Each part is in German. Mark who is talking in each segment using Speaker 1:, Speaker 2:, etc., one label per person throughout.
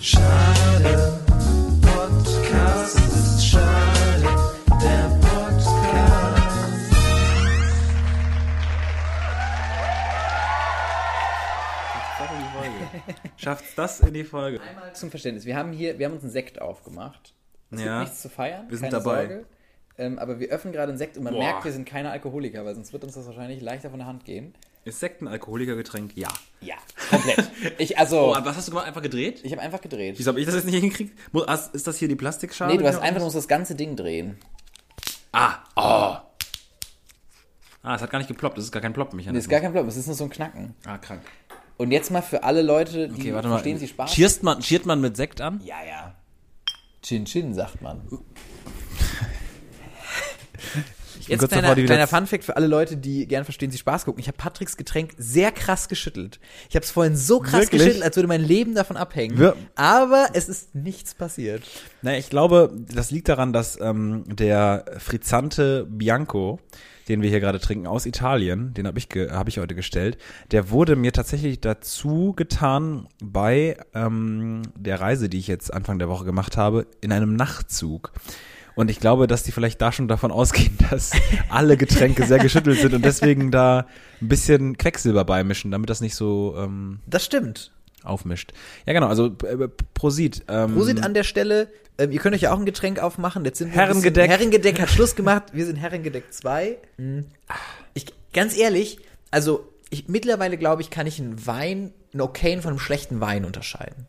Speaker 1: Schade, Podcast ist schade, der Podcast.
Speaker 2: Schafft's das in die Folge?
Speaker 3: Einmal zum Verständnis. Wir haben hier, wir haben uns einen Sekt aufgemacht. Es
Speaker 2: Ja.
Speaker 3: gibt nichts zu feiern.
Speaker 2: Wir sind
Speaker 3: keine
Speaker 2: dabei.
Speaker 3: Sorge. Ähm, aber wir öffnen gerade einen Sekt und man
Speaker 2: Boah.
Speaker 3: merkt, wir sind keine Alkoholiker, weil sonst wird uns das wahrscheinlich leichter von der Hand gehen.
Speaker 2: Ist Sekt ein Alkoholikergetränk? Ja.
Speaker 3: Ja, komplett. ich, also,
Speaker 2: Oh, was hast du gemacht? Einfach gedreht?
Speaker 3: ich habe einfach gedreht.
Speaker 2: Wieso habe ich das jetzt nicht hingekriegt? Ist das hier die Plastikschale?
Speaker 3: Nee, du hast einfach nur das ganze Ding drehen.
Speaker 2: Ah, oh. Ah, es hat gar nicht geploppt. Das ist gar kein
Speaker 3: Nee,
Speaker 2: Plop-Mechanismus.
Speaker 3: ist gar kein Problem, es ist nur so ein Knacken.
Speaker 2: Ah, krank.
Speaker 3: Und jetzt mal für alle Leute, die
Speaker 2: Okay, warte mal.
Speaker 3: verstehen Sie Spaß.
Speaker 2: Cheerst man, cheert man mit Sekt an?
Speaker 3: Ja, ja. Chin Chin, sagt man. Jetzt kleiner, kleiner Funfact für alle Leute, die gern verstehen Sie Spaß gucken. Ich habe Patricks Getränk sehr krass geschüttelt. Ich habe es vorhin so krass
Speaker 2: Wirklich?
Speaker 3: geschüttelt, als würde mein Leben davon abhängen.
Speaker 2: Wir-
Speaker 3: Aber es ist nichts passiert.
Speaker 2: Na, ich glaube, das liegt daran, dass ähm, der Frizzante Bianco, den wir hier gerade trinken, aus Italien, den habe ich, hab ich heute gestellt, der wurde mir tatsächlich dazu getan bei ähm, der Reise, die ich jetzt Anfang der Woche gemacht habe, in einem Nachtzug. Und ich glaube, dass die vielleicht da schon davon ausgehen, dass alle Getränke sehr geschüttelt sind und deswegen da ein bisschen Quecksilber beimischen, damit das nicht so ähm,
Speaker 3: Das stimmt.
Speaker 2: aufmischt. Ja, genau, also äh, Prosit. Ähm,
Speaker 3: Prosit an der Stelle. Ähm, ihr könnt euch ja auch ein Getränk aufmachen. Jetzt sind wir
Speaker 2: Herrengedeck.
Speaker 3: Herrengedeck hat Schluss gemacht. Wir sind Herrengedeck 2. Ich, ganz ehrlich, also ich, mittlerweile glaube ich, kann ich einen Wein, einen okayen von einem schlechten Wein unterscheiden.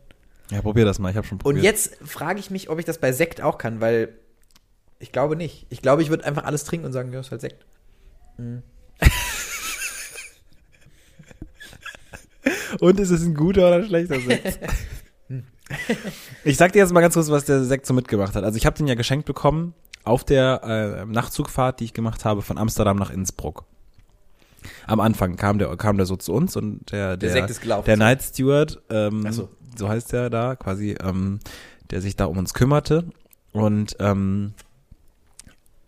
Speaker 2: Ja, probier das mal, ich habe schon
Speaker 3: Und
Speaker 2: probiert.
Speaker 3: jetzt frage ich mich, ob ich das bei Sekt auch kann, weil ich glaube nicht. Ich glaube, ich würde einfach alles trinken und sagen, ja, ist halt Sekt.
Speaker 2: Und ist es ein guter oder ein schlechter Sekt? ich sag dir jetzt mal ganz kurz, was der Sekt so mitgemacht hat. Also ich habe den ja geschenkt bekommen auf der äh, Nachtzugfahrt, die ich gemacht habe von Amsterdam nach Innsbruck. Am Anfang kam der kam der so zu uns und der der,
Speaker 3: Sekt ist gelaufen,
Speaker 2: der
Speaker 3: so.
Speaker 2: Night Steward, ähm,
Speaker 3: so.
Speaker 2: so heißt der da quasi, ähm, der sich da um uns kümmerte und ähm,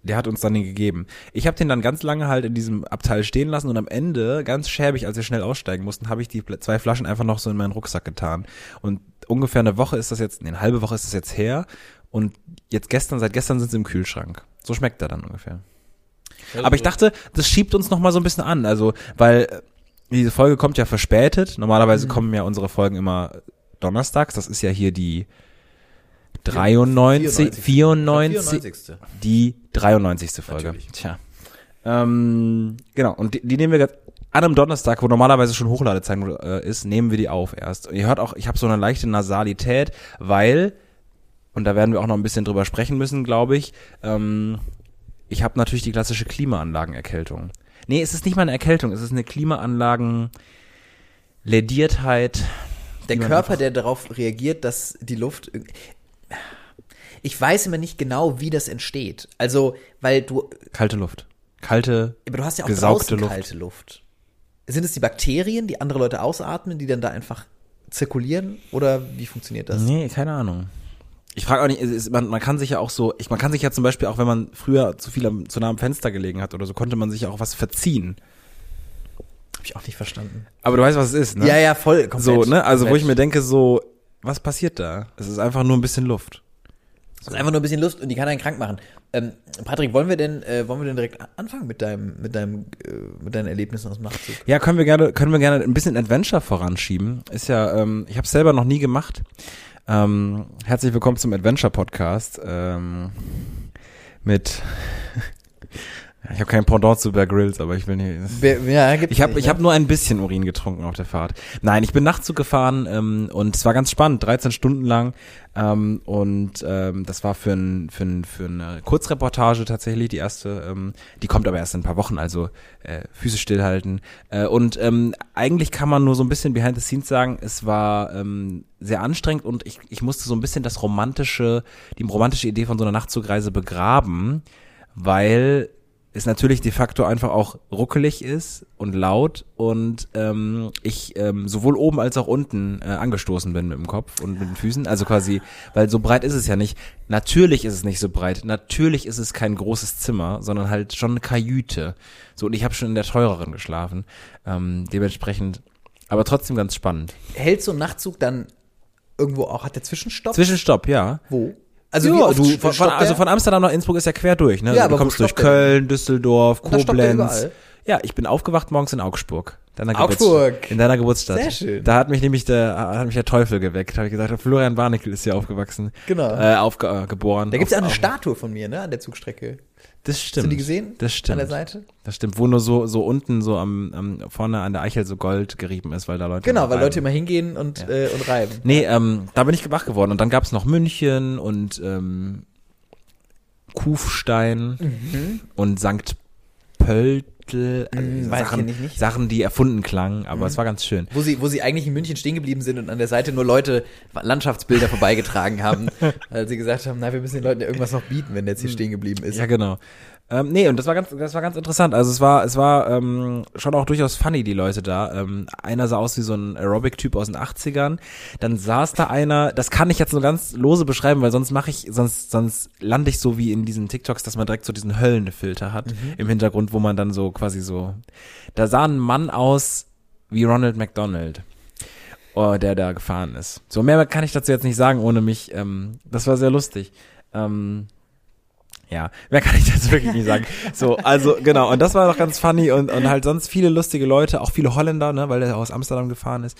Speaker 2: der hat uns dann den gegeben. Ich habe den dann ganz lange halt in diesem Abteil stehen lassen und am Ende, ganz schäbig, als wir schnell aussteigen mussten, habe ich die zwei Flaschen einfach noch so in meinen Rucksack getan. Und ungefähr eine Woche ist das jetzt, nee, eine halbe Woche ist das jetzt her. Und jetzt gestern, seit gestern sind sie im Kühlschrank. So schmeckt er dann ungefähr. Aber ich dachte, das schiebt uns noch mal so ein bisschen an. Also, weil äh, diese Folge kommt ja verspätet. Normalerweise kommen ja unsere Folgen immer donnerstags. Das ist ja hier die 93, 94,
Speaker 3: 94.
Speaker 2: die 93. Folge.
Speaker 3: Natürlich.
Speaker 2: Tja. Ähm, genau, und die, die nehmen wir an einem Donnerstag, wo normalerweise schon Hochladezeit äh, ist, nehmen wir die auf erst. Und ihr hört auch, ich habe so eine leichte Nasalität, weil, und da werden wir auch noch ein bisschen drüber sprechen müssen, glaube ich, ähm, ich habe natürlich die klassische Klimaanlagenerkältung. Nee, es ist nicht mal eine Erkältung, es ist eine Klimaanlagen-Lediertheit.
Speaker 3: Der
Speaker 2: die man
Speaker 3: Körper, der darauf reagiert, dass die Luft. Ich weiß immer nicht genau, wie das entsteht. Also, weil du.
Speaker 2: Kalte Luft. Kalte,
Speaker 3: Aber du hast ja auch
Speaker 2: gesaugte
Speaker 3: draußen
Speaker 2: Luft.
Speaker 3: kalte Luft. Sind es die Bakterien, die andere Leute ausatmen, die dann da einfach zirkulieren? Oder wie funktioniert das?
Speaker 2: Nee, keine Ahnung. Ich frage auch nicht, ist, man, man kann sich ja auch so, ich, man kann sich ja zum Beispiel auch, wenn man früher zu viel am, zu nah am Fenster gelegen hat oder so, konnte man sich ja auch was verziehen.
Speaker 3: Hab ich auch nicht verstanden.
Speaker 2: Aber du weißt, was es ist, ne?
Speaker 3: Ja, ja, voll. Komplett,
Speaker 2: So, ne? Also, wo
Speaker 3: komplett.
Speaker 2: ich mir denke, so, was passiert da? Es ist einfach nur ein bisschen Luft.
Speaker 3: Es ist einfach nur ein bisschen Lust und die kann einen krank machen. Ähm, Patrick, wollen wir denn, äh, wollen wir denn direkt anfangen mit deinem, mit deinem, äh, mit deinen Erlebnissen aus dem Nachtzug?
Speaker 2: Ja, können wir gerne, können wir gerne ein bisschen Adventure voranschieben. Ist ja, ähm, ich habe selber noch nie gemacht. Ähm, herzlich willkommen zum Adventure Podcast ähm, mit. Ich habe kein Pendant zu Bear Grylls, aber ich will nicht.
Speaker 3: Wer- Ja, gibt's
Speaker 2: Ich habe ich
Speaker 3: ne?
Speaker 2: hab nur ein bisschen Urin getrunken auf der Fahrt. Nein, ich bin Nachtzug gefahren ähm, und es war ganz spannend, 13 Stunden lang. Ähm, und ähm, das war für, ein, für, ein, für eine Kurzreportage tatsächlich, die erste. Ähm, die kommt aber erst in ein paar Wochen, also äh, Füße stillhalten. Äh, und ähm, eigentlich kann man nur so ein bisschen behind the scenes sagen, es war ähm, sehr anstrengend und ich, ich musste so ein bisschen das romantische, die romantische Idee von so einer Nachtzugreise begraben, weil es natürlich de facto einfach auch ruckelig ist und laut und ähm, ich ähm, sowohl oben als auch unten äh, angestoßen bin mit dem Kopf und mit den Füßen. Also quasi, weil so breit ist es ja nicht. Natürlich ist es nicht so breit. Natürlich ist es kein großes Zimmer, sondern halt schon eine Kajüte. So, und ich habe schon in der teureren geschlafen. Ähm, dementsprechend, aber trotzdem ganz spannend.
Speaker 3: Hält so ein Nachtzug dann irgendwo auch, hat der Zwischenstopp?
Speaker 2: Zwischenstopp, ja.
Speaker 3: wo? Also
Speaker 2: ja, du, von, von, also von Amsterdam nach Innsbruck ist ja quer durch, ne?
Speaker 3: Ja,
Speaker 2: Also
Speaker 3: aber
Speaker 2: du kommst durch
Speaker 3: der
Speaker 2: Köln, Düsseldorf,
Speaker 3: da
Speaker 2: Koblenz. Ja, ich bin aufgewacht morgens in Augsburg. Deiner
Speaker 3: Augsburg.
Speaker 2: Geburts- In deiner Geburtsstadt.
Speaker 3: Sehr schön.
Speaker 2: Da hat mich nämlich der, hat mich der Teufel geweckt. Habe ich gesagt, Florian Barnickel ist hier aufgewachsen.
Speaker 3: Genau.
Speaker 2: Äh, aufge, äh.
Speaker 3: Da gibt's ja auch eine Statue von mir, ne, an der Zugstrecke.
Speaker 2: Das stimmt.
Speaker 3: Hast du die gesehen?
Speaker 2: Das stimmt.
Speaker 3: An der Seite?
Speaker 2: Das stimmt, wo nur so, so unten, so am, am, vorne an der Eichel so Gold gerieben ist, weil da Leute.
Speaker 3: Genau, weil
Speaker 2: reiben.
Speaker 3: Leute immer hingehen und,
Speaker 2: Ja.
Speaker 3: äh, und reiben.
Speaker 2: Nee, ähm, da bin ich wach geworden. Und dann gab's noch München und ähm, Kufstein und St. Pöltl.
Speaker 3: Mhm, weiß ich
Speaker 2: Sachen. Sachen, die erfunden klangen, aber es war ganz schön.
Speaker 3: Wo sie, wo sie eigentlich in München stehen geblieben sind und an der Seite nur Leute Landschaftsbilder vorbeigetragen haben, weil sie gesagt haben, na, wir müssen den Leuten ja irgendwas noch bieten, wenn der jetzt hier stehen geblieben ist.
Speaker 2: Ja, genau. Ähm, nee, und das war ganz, das war ganz interessant. Also es war, es war ähm, schon auch durchaus funny, die Leute da. Ähm, einer sah aus wie so ein Aerobic-Typ aus den 80ern. Dann saß da einer, das kann ich jetzt nur ganz lose beschreiben, weil sonst mache ich, sonst, sonst lande ich so wie in diesen TikToks, dass man direkt so diesen Höllenfilter hat im Hintergrund, wo man dann so quasi so. Da sah ein Mann aus wie Ronald McDonald. Oh, der da gefahren ist. So mehr kann ich dazu jetzt nicht sagen, ohne mich. Ähm, das war sehr lustig. Ähm, ja, mehr kann ich dazu wirklich nicht sagen. So, also genau, und das war doch ganz funny und, und halt sonst viele lustige Leute, auch viele Holländer, ne, weil der aus Amsterdam gefahren ist.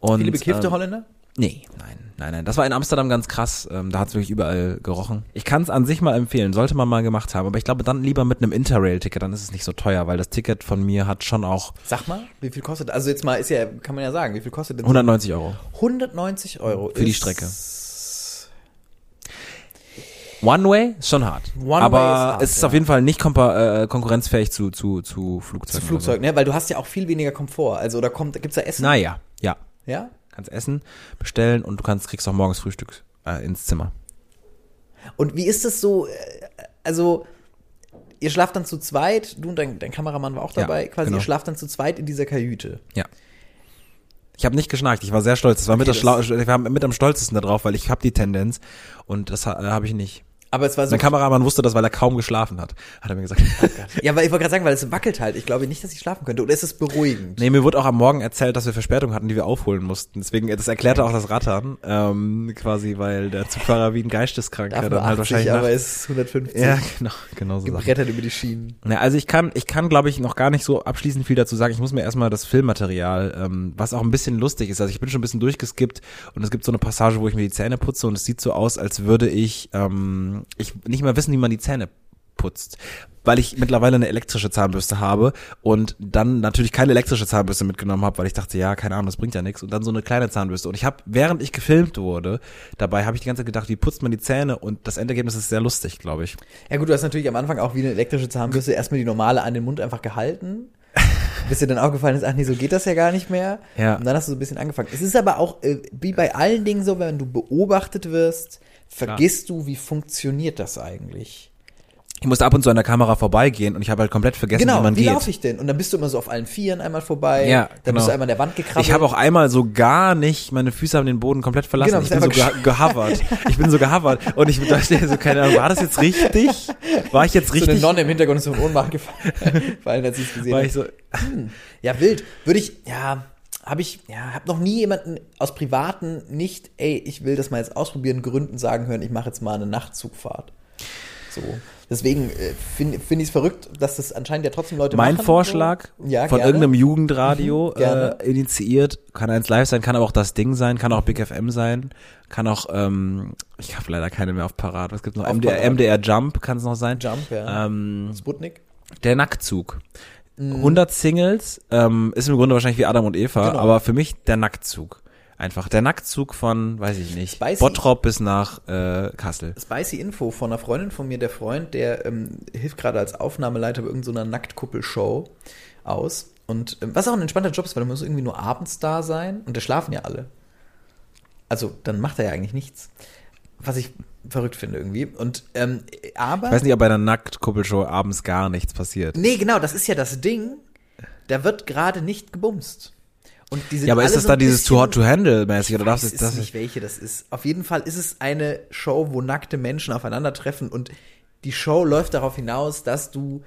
Speaker 2: Und,
Speaker 3: Viele bekiffte
Speaker 2: ähm,
Speaker 3: Holländer?
Speaker 2: Nee, nein, nein, nein. Das war in Amsterdam ganz krass. Ähm, da hat es wirklich überall gerochen. Ich kann es an sich mal empfehlen, sollte man mal gemacht haben. Aber ich glaube dann lieber mit einem Interrail-Ticket, dann ist es nicht so teuer, weil das Ticket von mir hat schon auch
Speaker 3: Sag mal, wie viel kostet, also jetzt mal, ist ja, kann man ja sagen, wie viel kostet denn so
Speaker 2: 190 Euro.
Speaker 3: 190 Euro
Speaker 2: Für die Strecke. One Way ist schon hart.
Speaker 3: One
Speaker 2: aber
Speaker 3: Way ist hart,
Speaker 2: es ist
Speaker 3: ja.
Speaker 2: auf jeden Fall nicht äh, konkurrenzfähig zu, zu, zu
Speaker 3: Zu
Speaker 2: Flugzeugen.
Speaker 3: Flugzeug, ne? Weil du hast ja auch viel weniger Komfort. Also, da kommt, gibt's da Essen?
Speaker 2: Naja, ja.
Speaker 3: Ja?
Speaker 2: Kannst essen, bestellen und du kannst, kriegst auch morgens Frühstück äh, ins Zimmer.
Speaker 3: Und wie ist es so, äh, also, ihr schlaft dann zu zweit, du und dein, dein Kameramann war auch
Speaker 2: Ja,
Speaker 3: dabei, quasi,
Speaker 2: genau.
Speaker 3: ihr schlaft dann zu zweit in dieser Kajüte.
Speaker 2: Ja. Ich habe nicht geschnarcht, ich war sehr stolz. Das war mit,
Speaker 3: Okay,
Speaker 2: der Schlau ich war mit am stolzesten darauf, weil ich habe die Tendenz und das ha- äh, habe ich nicht.
Speaker 3: Aber es war so,
Speaker 2: Mein Kameramann wusste das, weil er kaum geschlafen hat, hat er mir gesagt.
Speaker 3: ja, weil ich wollte gerade sagen, weil es wackelt halt. Ich glaube nicht, dass ich schlafen könnte. Oder ist es beruhigend?
Speaker 2: Nee, mir wurde auch am Morgen erzählt, dass wir Verspätung hatten, die wir aufholen mussten. Deswegen, das erklärte auch das Rattern, ähm, quasi, weil der Zugfahrer wie ein Geisteskranker dann
Speaker 3: nur
Speaker 2: halt
Speaker 3: 80,
Speaker 2: wahrscheinlich
Speaker 3: aber es ist 150.
Speaker 2: Ja, genau, genau so
Speaker 3: gebrettert über die Schienen.
Speaker 2: Na, also ich kann, ich kann, glaube ich, noch gar nicht so abschließend viel dazu sagen. Ich muss mir erstmal das Filmmaterial, ähm, was auch ein bisschen lustig ist. Also ich bin schon ein bisschen durchgeskippt und es gibt so eine Passage, wo ich mir die Zähne putze und es sieht so aus, als würde ich, ähm, ich nicht mehr wissen, wie man die Zähne putzt. Weil ich mittlerweile eine elektrische Zahnbürste habe und dann natürlich keine elektrische Zahnbürste mitgenommen habe, weil ich dachte, ja, keine Ahnung, das bringt ja nichts. Und dann so eine kleine Zahnbürste. Und ich habe, während ich gefilmt wurde, dabei habe ich die ganze Zeit gedacht, wie putzt man die Zähne? Und das Endergebnis ist sehr lustig, glaube ich.
Speaker 3: Ja gut, du hast natürlich am Anfang auch wie eine elektrische Zahnbürste erstmal die normale an den Mund einfach gehalten. Bis dir dann aufgefallen ist, ach nee, so geht das ja gar nicht mehr.
Speaker 2: Ja.
Speaker 3: Und dann hast du so ein bisschen angefangen. Es ist aber auch, äh, wie bei allen Dingen so, wenn du beobachtet wirst, vergisst du, wie funktioniert das eigentlich.
Speaker 2: Ich musste ab und zu an der Kamera vorbeigehen und ich habe halt komplett vergessen,
Speaker 3: Genau,
Speaker 2: wie man
Speaker 3: wie
Speaker 2: geht.
Speaker 3: laufe ich denn? Und dann bist du immer so auf allen Vieren einmal vorbei.
Speaker 2: Ja,
Speaker 3: Dann
Speaker 2: genau.
Speaker 3: bist du einmal an der Wand gekrabbelt.
Speaker 2: Ich habe auch einmal so gar nicht, meine Füße haben den Boden komplett verlassen.
Speaker 3: Genau,
Speaker 2: ich bin so ge gehovert. Ich bin so gehovert. Und ich dachte so, keine Ahnung, war das jetzt richtig? War ich jetzt
Speaker 3: so eine
Speaker 2: richtig?
Speaker 3: Nonne im Hintergrund ist so in Ohnmacht gefallen, fallen, als sie es gesehen
Speaker 2: war
Speaker 3: hat.
Speaker 2: ich so,
Speaker 3: Ja, wild. Würde ich, ja, habe ich, ja, habe noch nie jemanden aus Privaten nicht, ey, ich will das mal jetzt ausprobieren, Gründen sagen hören, ich mache jetzt mal eine Nachtzugfahrt. So. Deswegen äh, finde find ich es verrückt, dass das anscheinend ja trotzdem Leute
Speaker 2: mein
Speaker 3: machen.
Speaker 2: Vorschlag
Speaker 3: so. ja,
Speaker 2: von
Speaker 3: gerne.
Speaker 2: irgendeinem Jugendradio
Speaker 3: Mhm,
Speaker 2: äh, initiiert, kann eins live sein, kann aber auch das Ding sein, kann auch Big FM sein, kann auch, ähm, ich habe leider keine mehr auf Parat. Was gibt's noch?
Speaker 3: Auf
Speaker 2: MDR,
Speaker 3: Parat.
Speaker 2: MDR Jump kann es noch sein.
Speaker 3: Jump, ja.
Speaker 2: Ähm,
Speaker 3: Sputnik.
Speaker 2: Der Nacktzug.
Speaker 3: Mhm.
Speaker 2: 100 Singles ähm, ist im Grunde wahrscheinlich wie Adam und Eva,
Speaker 3: Genau.
Speaker 2: aber für mich der Nacktzug. Einfach der Nacktzug von, weiß ich nicht,
Speaker 3: Spicy.
Speaker 2: Bottrop bis nach äh, Kassel.
Speaker 3: Spicy Info von einer Freundin von mir, der Freund, der ähm, hilft gerade als Aufnahmeleiter bei irgendeiner Nacktkuppelshow aus. Und ähm, was auch ein entspannter Job ist, weil du musst irgendwie nur abends da sein und da schlafen ja alle. Also, dann macht er ja eigentlich nichts. Was ich verrückt finde irgendwie. Und ähm, aber.
Speaker 2: Ich weiß nicht, ob bei einer Nacktkuppelshow abends gar nichts passiert.
Speaker 3: Nee, genau, das ist ja das Ding. Da wird gerade nicht gebumst. Und die sind
Speaker 2: Ja, aber ist das
Speaker 3: so
Speaker 2: da
Speaker 3: ein
Speaker 2: dieses Too Hot to Handle mäßig oder
Speaker 3: ich
Speaker 2: darfst
Speaker 3: weiß
Speaker 2: du das?
Speaker 3: nicht, welche das ist. Auf jeden Fall ist es eine Show, wo nackte Menschen aufeinandertreffen und die Show läuft darauf hinaus, dass du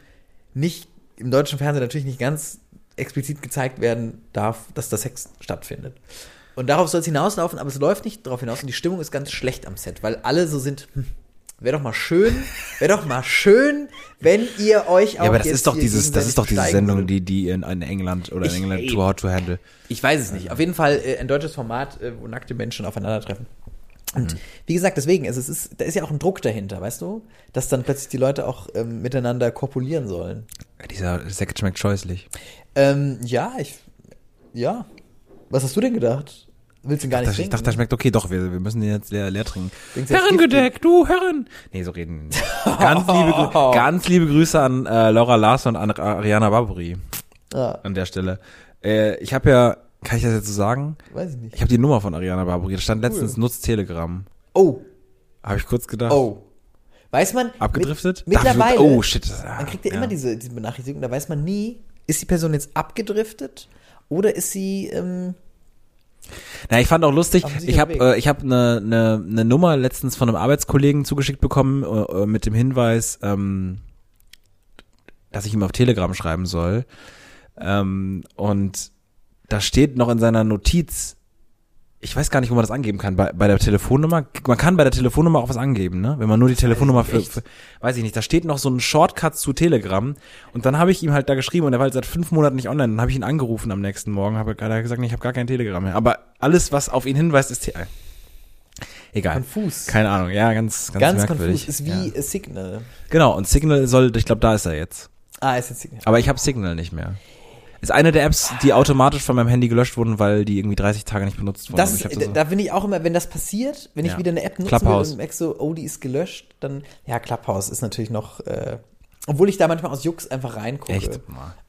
Speaker 3: nicht im deutschen Fernsehen natürlich nicht ganz explizit gezeigt werden darf, dass da Sex stattfindet. Und darauf soll es hinauslaufen, aber es läuft nicht darauf hinaus und die Stimmung ist ganz schlecht am Set, weil alle so sind, hm, wäre doch mal schön, wäre doch mal schön, wenn ihr euch auch
Speaker 2: Ja, aber das ist doch dieses, das ist doch diese Sendung, die, die in, in England oder in
Speaker 3: Ich-
Speaker 2: England
Speaker 3: ey.
Speaker 2: Too Hot to Handle.
Speaker 3: Ich weiß es nicht. Auf jeden Fall äh, ein deutsches Format, äh, wo nackte Menschen aufeinandertreffen. Und
Speaker 2: Mhm.
Speaker 3: wie gesagt, deswegen, also es ist, da ist ja auch ein Druck dahinter, weißt du? Dass dann plötzlich die Leute auch ähm, miteinander kopulieren sollen.
Speaker 2: Dieser Sekt schmeckt scheußlich.
Speaker 3: Ähm, ja, ich, ja. Was hast du denn gedacht? Willst du ihn gar nicht
Speaker 2: Das, ich
Speaker 3: trinken?
Speaker 2: dachte, der schmeckt okay, doch, wir, wir müssen den jetzt leer, leer trinken. Herrengedeck, du Herren. Nee, so reden. wir nicht. Ganz liebe, ganz liebe Grüße an äh, Laura Larson und an Ariana Barbary
Speaker 3: Ah,
Speaker 2: an der Stelle. Äh, ich habe ja, kann ich das jetzt so sagen?
Speaker 3: weiß ich nicht.
Speaker 2: Ich habe die Nummer von Ariana Barbary. Da stand letztens nutzt Telegram.
Speaker 3: Oh,
Speaker 2: Habe ich kurz gedacht.
Speaker 3: oh. Weiß man,
Speaker 2: Abgedriftet?
Speaker 3: Mit, mittlerweile,
Speaker 2: oh, shit.
Speaker 3: man kriegt ja,
Speaker 2: Ja.
Speaker 3: immer diese, diese Benachrichtigung, da weiß man nie, ist die Person jetzt abgedriftet oder ist sie, ähm,
Speaker 2: Na, ich fand auch lustig, ich habe äh, ich hab eine ne, ne Nummer letztens von einem Arbeitskollegen zugeschickt bekommen äh, äh, mit dem Hinweis, ähm, dass ich ihm auf Telegram schreiben soll. Ähm, und da steht noch in seiner Notiz, ich weiß gar nicht, wo man das angeben kann, bei, bei der Telefonnummer, man kann bei der Telefonnummer auch was angeben, ne? Wenn man nur die Telefonnummer für, für, weiß ich nicht, da steht noch so ein Shortcut zu Telegram und dann habe ich ihm halt da geschrieben und er war halt seit fünf Monaten nicht online, dann habe ich ihn angerufen am nächsten Morgen, habe gerade gesagt, nee, ich habe gar kein Telegram mehr, aber alles, was auf ihn hinweist, ist Te Egal.
Speaker 3: konfus.
Speaker 2: Keine Ahnung, ja, ganz, ganz,
Speaker 3: Ganz
Speaker 2: merkwürdig.
Speaker 3: konfus, ist wie
Speaker 2: ja.
Speaker 3: Signal.
Speaker 2: Genau, und Signal soll, ich glaube, da ist er jetzt.
Speaker 3: Ah, ist jetzt Signal.
Speaker 2: Aber ich habe Signal nicht mehr. Ist eine der Apps, die automatisch von meinem Handy gelöscht wurden, weil die irgendwie 30 Tage nicht benutzt wurden.
Speaker 3: Das,
Speaker 2: ich
Speaker 3: ist-
Speaker 2: so-
Speaker 3: da bin ich auch immer, wenn das passiert, wenn ich
Speaker 2: Ja.
Speaker 3: wieder eine App nutzen
Speaker 2: Clubhouse.
Speaker 3: und merke so, oh, die ist gelöscht, dann, ja, Clubhouse ist natürlich noch, äh, obwohl ich da manchmal aus Jux einfach reingucke.
Speaker 2: Echt?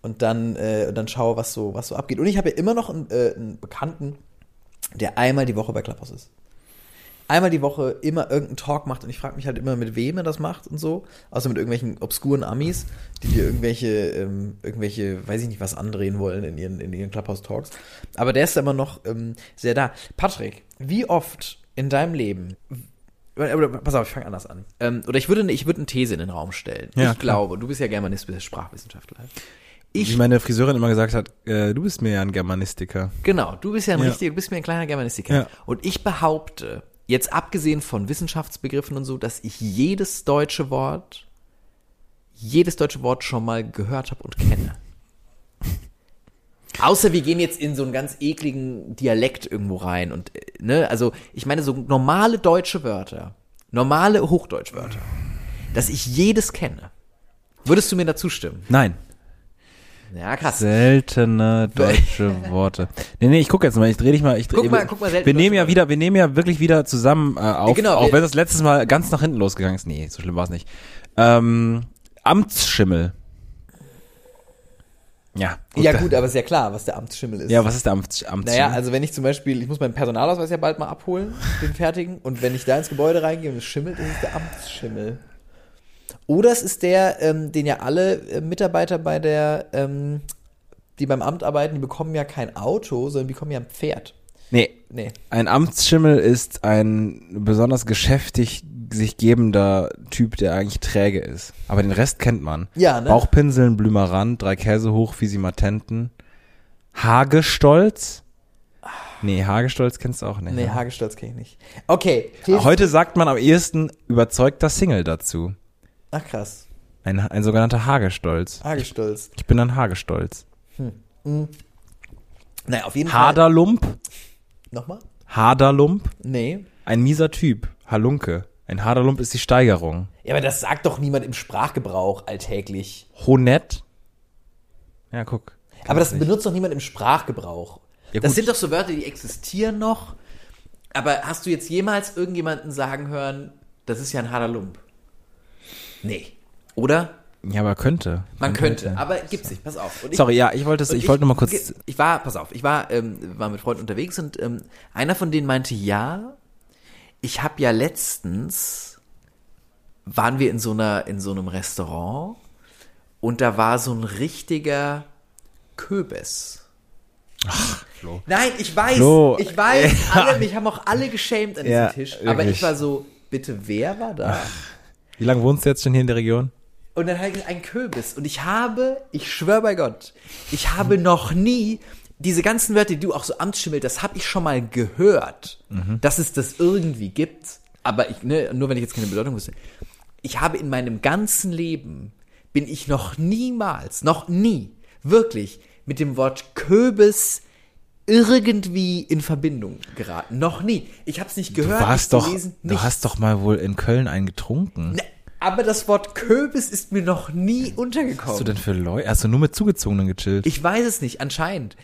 Speaker 3: Und dann, äh, und dann schaue, was so, was so abgeht. Und ich habe ja immer noch einen, äh, einen Bekannten, der einmal die Woche bei Clubhouse ist. Einmal die Woche immer irgendeinen Talk macht und ich frage mich halt immer, mit wem er das macht und so. Außer mit irgendwelchen obskuren Amis, die dir irgendwelche, ähm, irgendwelche, weiß ich nicht, was andrehen wollen in ihren, in ihren Clubhouse-Talks. Aber der ist immer noch ähm, sehr da. Patrick, wie oft in deinem Leben oder, pass auf, ich fange anders an. Ähm, oder ich würde, eine- ich würde eine These in den Raum stellen.
Speaker 2: Ja,
Speaker 3: ich
Speaker 2: klar.
Speaker 3: glaube, du bist ja Germanist, du bist ja Sprachwissenschaftler.
Speaker 2: Wie
Speaker 3: Ich,
Speaker 2: meine Friseurin immer gesagt hat, äh, du bist mir ja ein Germanistiker.
Speaker 3: genau, du bist ja ein
Speaker 2: Ja.
Speaker 3: richtiger, du bist mir ein kleiner Germanistiker.
Speaker 2: Ja.
Speaker 3: Und ich behaupte, jetzt abgesehen von Wissenschaftsbegriffen und so, dass ich jedes deutsche Wort, jedes deutsche Wort schon mal gehört habe und kenne. Außer wir gehen jetzt in so einen ganz ekligen Dialekt irgendwo rein und, äh, ne, also ich meine so normale deutsche Wörter, normale Hochdeutschwörter, dass ich jedes kenne. Würdest du mir dazu stimmen?
Speaker 2: Nein.
Speaker 3: Ja, krass.
Speaker 2: Seltene deutsche Worte. Nee, nee, ich gucke jetzt mal, ich dreh dich mal. Ich dreh,
Speaker 3: Guck mal, guck mal, seltene
Speaker 2: Wir nehmen ja wieder, wir nehmen ja wirklich wieder zusammen äh, auf,
Speaker 3: genau,
Speaker 2: auch wenn das letztes Mal ganz nach hinten losgegangen ist. Nee, so schlimm war es nicht. Ähm, Amtsschimmel. Ja.
Speaker 3: ja
Speaker 2: da-
Speaker 3: gut, aber ist ja klar, was der Amtsschimmel ist.
Speaker 2: Ja, was ist der Amts, Amtsschimmel?
Speaker 3: Naja, also wenn ich zum Beispiel, ich muss meinen Personalausweis ja bald mal abholen, den fertigen, und wenn ich da ins Gebäude reingehe und es schimmelt, ist es der Amtsschimmel. Oder es ist der, ähm, den ja alle äh, Mitarbeiter bei der, ähm, die beim Amt arbeiten, die bekommen ja kein Auto, sondern die bekommen ja ein Pferd.
Speaker 2: nee,
Speaker 3: Nee.
Speaker 2: ein Amtsschimmel ist ein besonders geschäftig sich gebender Typ, der eigentlich träge ist. Aber den Rest kennt man.
Speaker 3: Ja, ne?
Speaker 2: Bauchpinseln, Blümerand, drei Käse hoch, Fisimatenten. Hagestolz? Nee, Hagestolz kennst du auch nicht.
Speaker 3: Nee,
Speaker 2: ne?
Speaker 3: Hagestolz kenne ich nicht. Okay.
Speaker 2: Heute sagt man am ehesten überzeugter Single dazu.
Speaker 3: Ach krass.
Speaker 2: Ein, ein sogenannter Hagestolz.
Speaker 3: Hagestolz.
Speaker 2: Ich bin ein Hagestolz.
Speaker 3: Naja, auf jeden Fall.
Speaker 2: Haderlump?
Speaker 3: Nochmal?
Speaker 2: Haderlump?
Speaker 3: Nee.
Speaker 2: Ein mieser Typ. Halunke. Ein Haderlump ist die Steigerung.
Speaker 3: Ja, aber das sagt doch niemand im Sprachgebrauch alltäglich.
Speaker 2: Honett? Ja, guck.
Speaker 3: Aber das benutzt doch niemand im Sprachgebrauch.
Speaker 2: Ja,
Speaker 3: das sind doch so Wörter, die existieren noch. Aber hast du jetzt jemals irgendjemanden sagen hören, das ist ja ein harter Lump? Nee. Oder?
Speaker 2: Ja, aber könnte.
Speaker 3: Man könnte, aber gibt's nicht. Pass auf. Und ich-
Speaker 2: Sorry, ja, ich wollte es,
Speaker 3: und
Speaker 2: ich, wollte nur mal kurz.
Speaker 3: Ich war, pass auf, ich war, ähm, war mit Freunden unterwegs und ähm, einer von denen meinte, ja, ich habe ja letztens, waren wir in so einer, in so einem Restaurant und da war so ein richtiger Köbis.
Speaker 2: Flo.
Speaker 3: Nein, ich weiß,
Speaker 2: Flo.
Speaker 3: ich weiß,
Speaker 2: Ja.
Speaker 3: alle, mich haben auch alle geschämt an diesem
Speaker 2: Ja,
Speaker 3: Tisch, aber
Speaker 2: wirklich.
Speaker 3: ich war so, bitte, wer war da?
Speaker 2: Wie lange wohnst du jetzt schon hier in der Region?
Speaker 3: Und dann halt ein Kürbis. Und ich habe, ich schwöre bei Gott, ich habe noch nie diese ganzen Wörter, die du auch so Amtsschimmel, das habe ich schon mal gehört, dass es das irgendwie gibt. Aber ich, ne, nur wenn ich jetzt keine Bedeutung wüsste. Ich habe in meinem ganzen Leben, bin ich noch niemals, noch nie, wirklich mit dem Wort Köbis irgendwie in Verbindung geraten. Noch nie. Ich habe es nicht
Speaker 2: Du
Speaker 3: gehört,
Speaker 2: warst
Speaker 3: nicht
Speaker 2: doch,
Speaker 3: gelesen,
Speaker 2: du hast doch mal wohl in Köln einen getrunken.
Speaker 3: Ne, aber das Wort Köbis ist mir noch nie untergekommen.
Speaker 2: Was hast du denn für Leute? Hast du nur mit Zugezogenen gechillt?
Speaker 3: Ich weiß es nicht, anscheinend.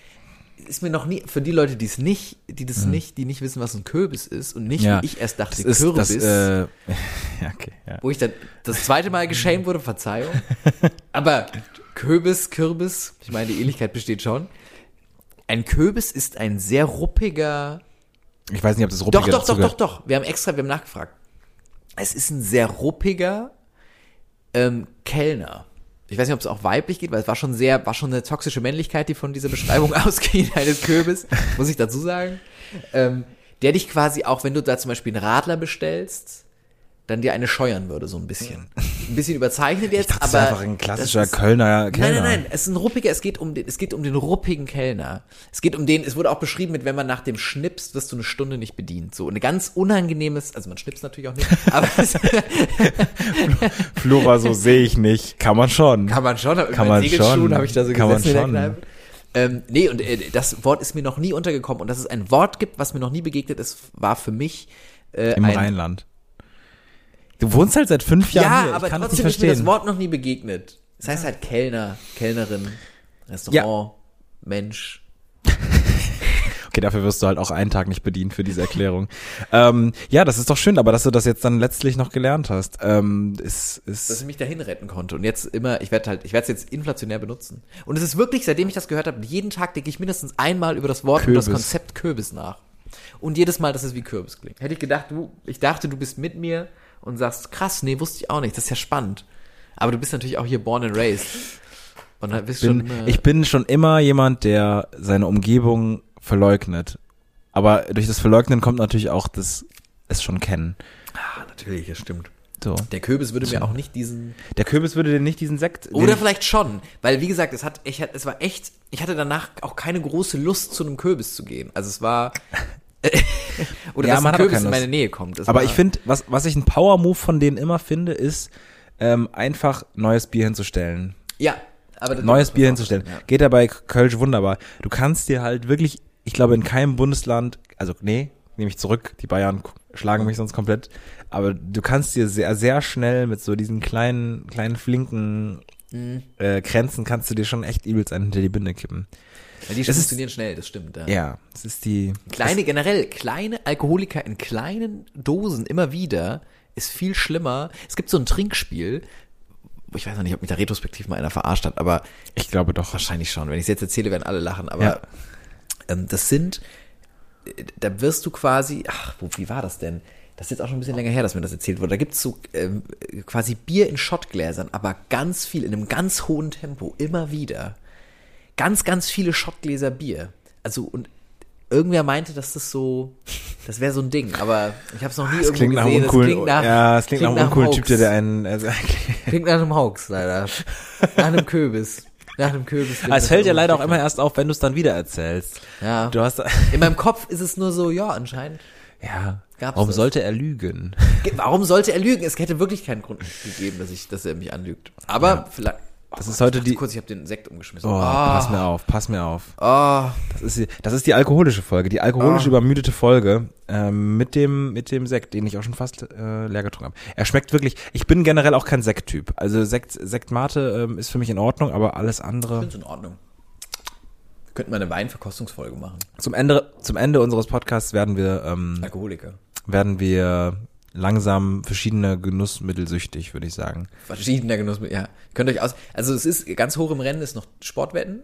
Speaker 3: Ist mir noch nie, für die Leute, die es nicht, die das nicht, die nicht wissen, was ein Kürbis ist und nicht, wie ich erst dachte,
Speaker 2: Mhm. das ist
Speaker 3: Kürbis,
Speaker 2: das, äh, ja, okay, ja.
Speaker 3: wo ich dann das zweite Mal geschämt wurde, Verzeihung. Aber Kürbis, Kürbis, ich meine, die Ähnlichkeit besteht schon. Ein Kürbis ist ein sehr ruppiger,
Speaker 2: Ich weiß nicht, ob das ruppige
Speaker 3: doch, doch, doch, doch,
Speaker 2: gehört.
Speaker 3: doch. Wir haben extra, wir haben nachgefragt. Es ist ein sehr ruppiger ähm, Kellner. Ich weiß nicht, ob es auch weiblich geht, weil es war schon sehr, war schon eine toxische Männlichkeit, die von dieser Beschreibung ausgeht, eines Kürbis, muss ich dazu sagen. Ähm, der dich quasi auch, wenn du da zum Beispiel einen Radler bestellst, dann dir eine scheuern würde, so ein bisschen. Ein bisschen überzeichnet jetzt,
Speaker 2: dachte, das
Speaker 3: aber.
Speaker 2: ist einfach ein klassischer
Speaker 3: das ist-
Speaker 2: Kölner Kellner.
Speaker 3: Nein, nein, nein, es ist ein ruppiger, es geht um den, es geht um den ruppigen Kellner. Es geht um den, es wurde auch beschrieben mit, wenn man nach dem schnipst, wirst du eine Stunde nicht bedient. So, eine ganz unangenehmes, also man schnipst natürlich auch nicht, aber
Speaker 2: Flora, so sehe ich nicht. Kann man schon.
Speaker 3: kann man schon,
Speaker 2: Kann man schon.
Speaker 3: habe ich da so
Speaker 2: Kann man
Speaker 3: gesessen in
Speaker 2: schon.
Speaker 3: der Kneipe. Ähm, nee, und äh, das Wort ist mir noch nie untergekommen und dass es ein Wort gibt, was mir noch nie begegnet ist, war für mich äh,
Speaker 2: Im
Speaker 3: ein,
Speaker 2: Rheinland. Du wohnst halt seit fünf Jahren
Speaker 3: Ja,
Speaker 2: hier. Ich
Speaker 3: aber
Speaker 2: kann das
Speaker 3: trotzdem
Speaker 2: nicht
Speaker 3: ist mir das. Wort noch nie begegnet. Das heißt halt Kellner, Kellnerin, Restaurant, Mensch.
Speaker 2: Okay, dafür wirst du halt auch einen Tag nicht bedient für diese Erklärung. ähm, ja, das ist doch schön, aber dass du das jetzt dann letztlich noch gelernt hast, ähm, ist,
Speaker 3: dass
Speaker 2: ist
Speaker 3: ich mich dahin retten konnte. Und jetzt immer, ich werde halt, ich werde es jetzt inflationär benutzen. Und es ist wirklich, seitdem ich das gehört habe, jeden Tag denke ich mindestens einmal über das Wort und das
Speaker 2: Kürbis.
Speaker 3: Konzept Kürbis nach. Und jedes Mal, dass es wie Kürbis klingt. Hätte ich gedacht, du, ich dachte, du bist mit mir und sagst, krass, nee, wusste ich auch nicht, das ist ja spannend. Aber du bist natürlich auch hier born and raised. Und dann bist schon
Speaker 2: bin,
Speaker 3: immer,
Speaker 2: ich bin schon immer jemand, der seine Umgebung verleugnet. Aber durch das Verleugnen kommt natürlich auch das es schon kennen.
Speaker 3: ah, natürlich, das stimmt.
Speaker 2: So.
Speaker 3: Der Kürbis würde mir auch nicht diesen,
Speaker 2: Der Kürbis würde dir nicht diesen Sekt.
Speaker 3: Oder vielleicht schon, weil wie gesagt, es hat, ich, es war echt, ich hatte danach auch keine große Lust, zu einem Kürbis zu gehen. Also es war, oder
Speaker 2: Ja,
Speaker 3: dass
Speaker 2: man
Speaker 3: ein Kürbis in meine. Nähe kommt. Das
Speaker 2: aber ich finde, was, was ich ein Power-Move von denen immer finde, ist, ähm, einfach neues Bier hinzustellen.
Speaker 3: ja, aber
Speaker 2: neues Bier hinzustellen.
Speaker 3: sein,
Speaker 2: Geht ja bei Kölsch wunderbar. Du kannst dir halt wirklich, ich glaube in keinem Bundesland, also nee, nehme ich zurück, die Bayern schlagen mich sonst komplett, aber du kannst dir sehr, sehr schnell mit so diesen kleinen, kleinen flinken
Speaker 3: Mhm.
Speaker 2: äh, Grenzen kannst du dir schon echt übelst einen hinter die Binde kippen.
Speaker 3: Ja, die
Speaker 2: ist-
Speaker 3: funktionieren schnell, das stimmt. Ja.
Speaker 2: Ja, das ist die,
Speaker 3: Kleine, generell, kleine Alkoholiker in kleinen Dosen immer wieder ist viel schlimmer. Es gibt so ein Trinkspiel, wo ich weiß noch nicht, ob mich da retrospektiv mal einer verarscht hat, aber
Speaker 2: ich glaube doch.
Speaker 3: Wahrscheinlich schon. Wenn ich es jetzt erzähle, werden alle lachen. Aber
Speaker 2: Ja.
Speaker 3: ähm, das sind, äh, da wirst du quasi, ach, wo, wie war das denn? Das ist jetzt auch schon ein bisschen länger her, dass mir das erzählt wurde. Da gibt's so ähm, quasi Bier in Schottgläsern, aber ganz viel, in einem ganz hohen Tempo, immer wieder. Ganz, ganz viele Schottgläser Bier. Also, und irgendwer meinte, dass das so, das wäre so ein Ding, aber ich habe es noch nie
Speaker 2: Das
Speaker 3: irgendwo
Speaker 2: klingt nach
Speaker 3: gesehen.
Speaker 2: uncoolen,
Speaker 3: das klingt nach,
Speaker 2: ja, es klingt, nach einem uncoolen Typ, der, der einen, also,
Speaker 3: Klingt nach einem Hoax, leider. Nach einem Kürbis. Nach einem Kürbis.
Speaker 2: Ah, es fällt dir leider auch immer erst auf, wenn du es dann wieder erzählst.
Speaker 3: Ja.
Speaker 2: Du hast,
Speaker 3: In meinem Kopf ist es nur so, ja, anscheinend.
Speaker 2: ja,
Speaker 3: Gab's
Speaker 2: warum
Speaker 3: das?
Speaker 2: sollte er lügen?
Speaker 3: Ge- Warum sollte er lügen? Es hätte wirklich keinen Grund gegeben, dass ich, dass er mich anlügt. Aber vielleicht.
Speaker 2: Das ist heute
Speaker 3: ich
Speaker 2: die-
Speaker 3: Kurz, ich habe den Sekt umgeschmissen.
Speaker 2: Oh,
Speaker 3: Ah,
Speaker 2: pass mir auf, pass mir auf.
Speaker 3: ah.
Speaker 2: Das ist, die- das ist die alkoholische Folge, die alkoholisch
Speaker 3: Ah.
Speaker 2: übermüdete Folge ähm, mit dem mit dem Sekt, den ich auch schon fast äh, leer getrunken habe. Er schmeckt wirklich. Ich bin generell auch kein Sekttyp. Also Sekt Sekt Mate ähm, ist für mich in Ordnung, aber alles
Speaker 3: Ich
Speaker 2: andere.
Speaker 3: find's in Ordnung. Wir könnten mal eine Weinverkostungsfolge machen.
Speaker 2: Zum Ende zum Ende unseres Podcasts werden wir ähm,
Speaker 3: Alkoholiker.
Speaker 2: werden wir langsam verschiedene Genussmittel süchtig, würde ich sagen.
Speaker 3: Verschiedener Genuss mit, ja. Könnt euch aus, also es ist ganz hoch im Rennen ist noch Sportwetten,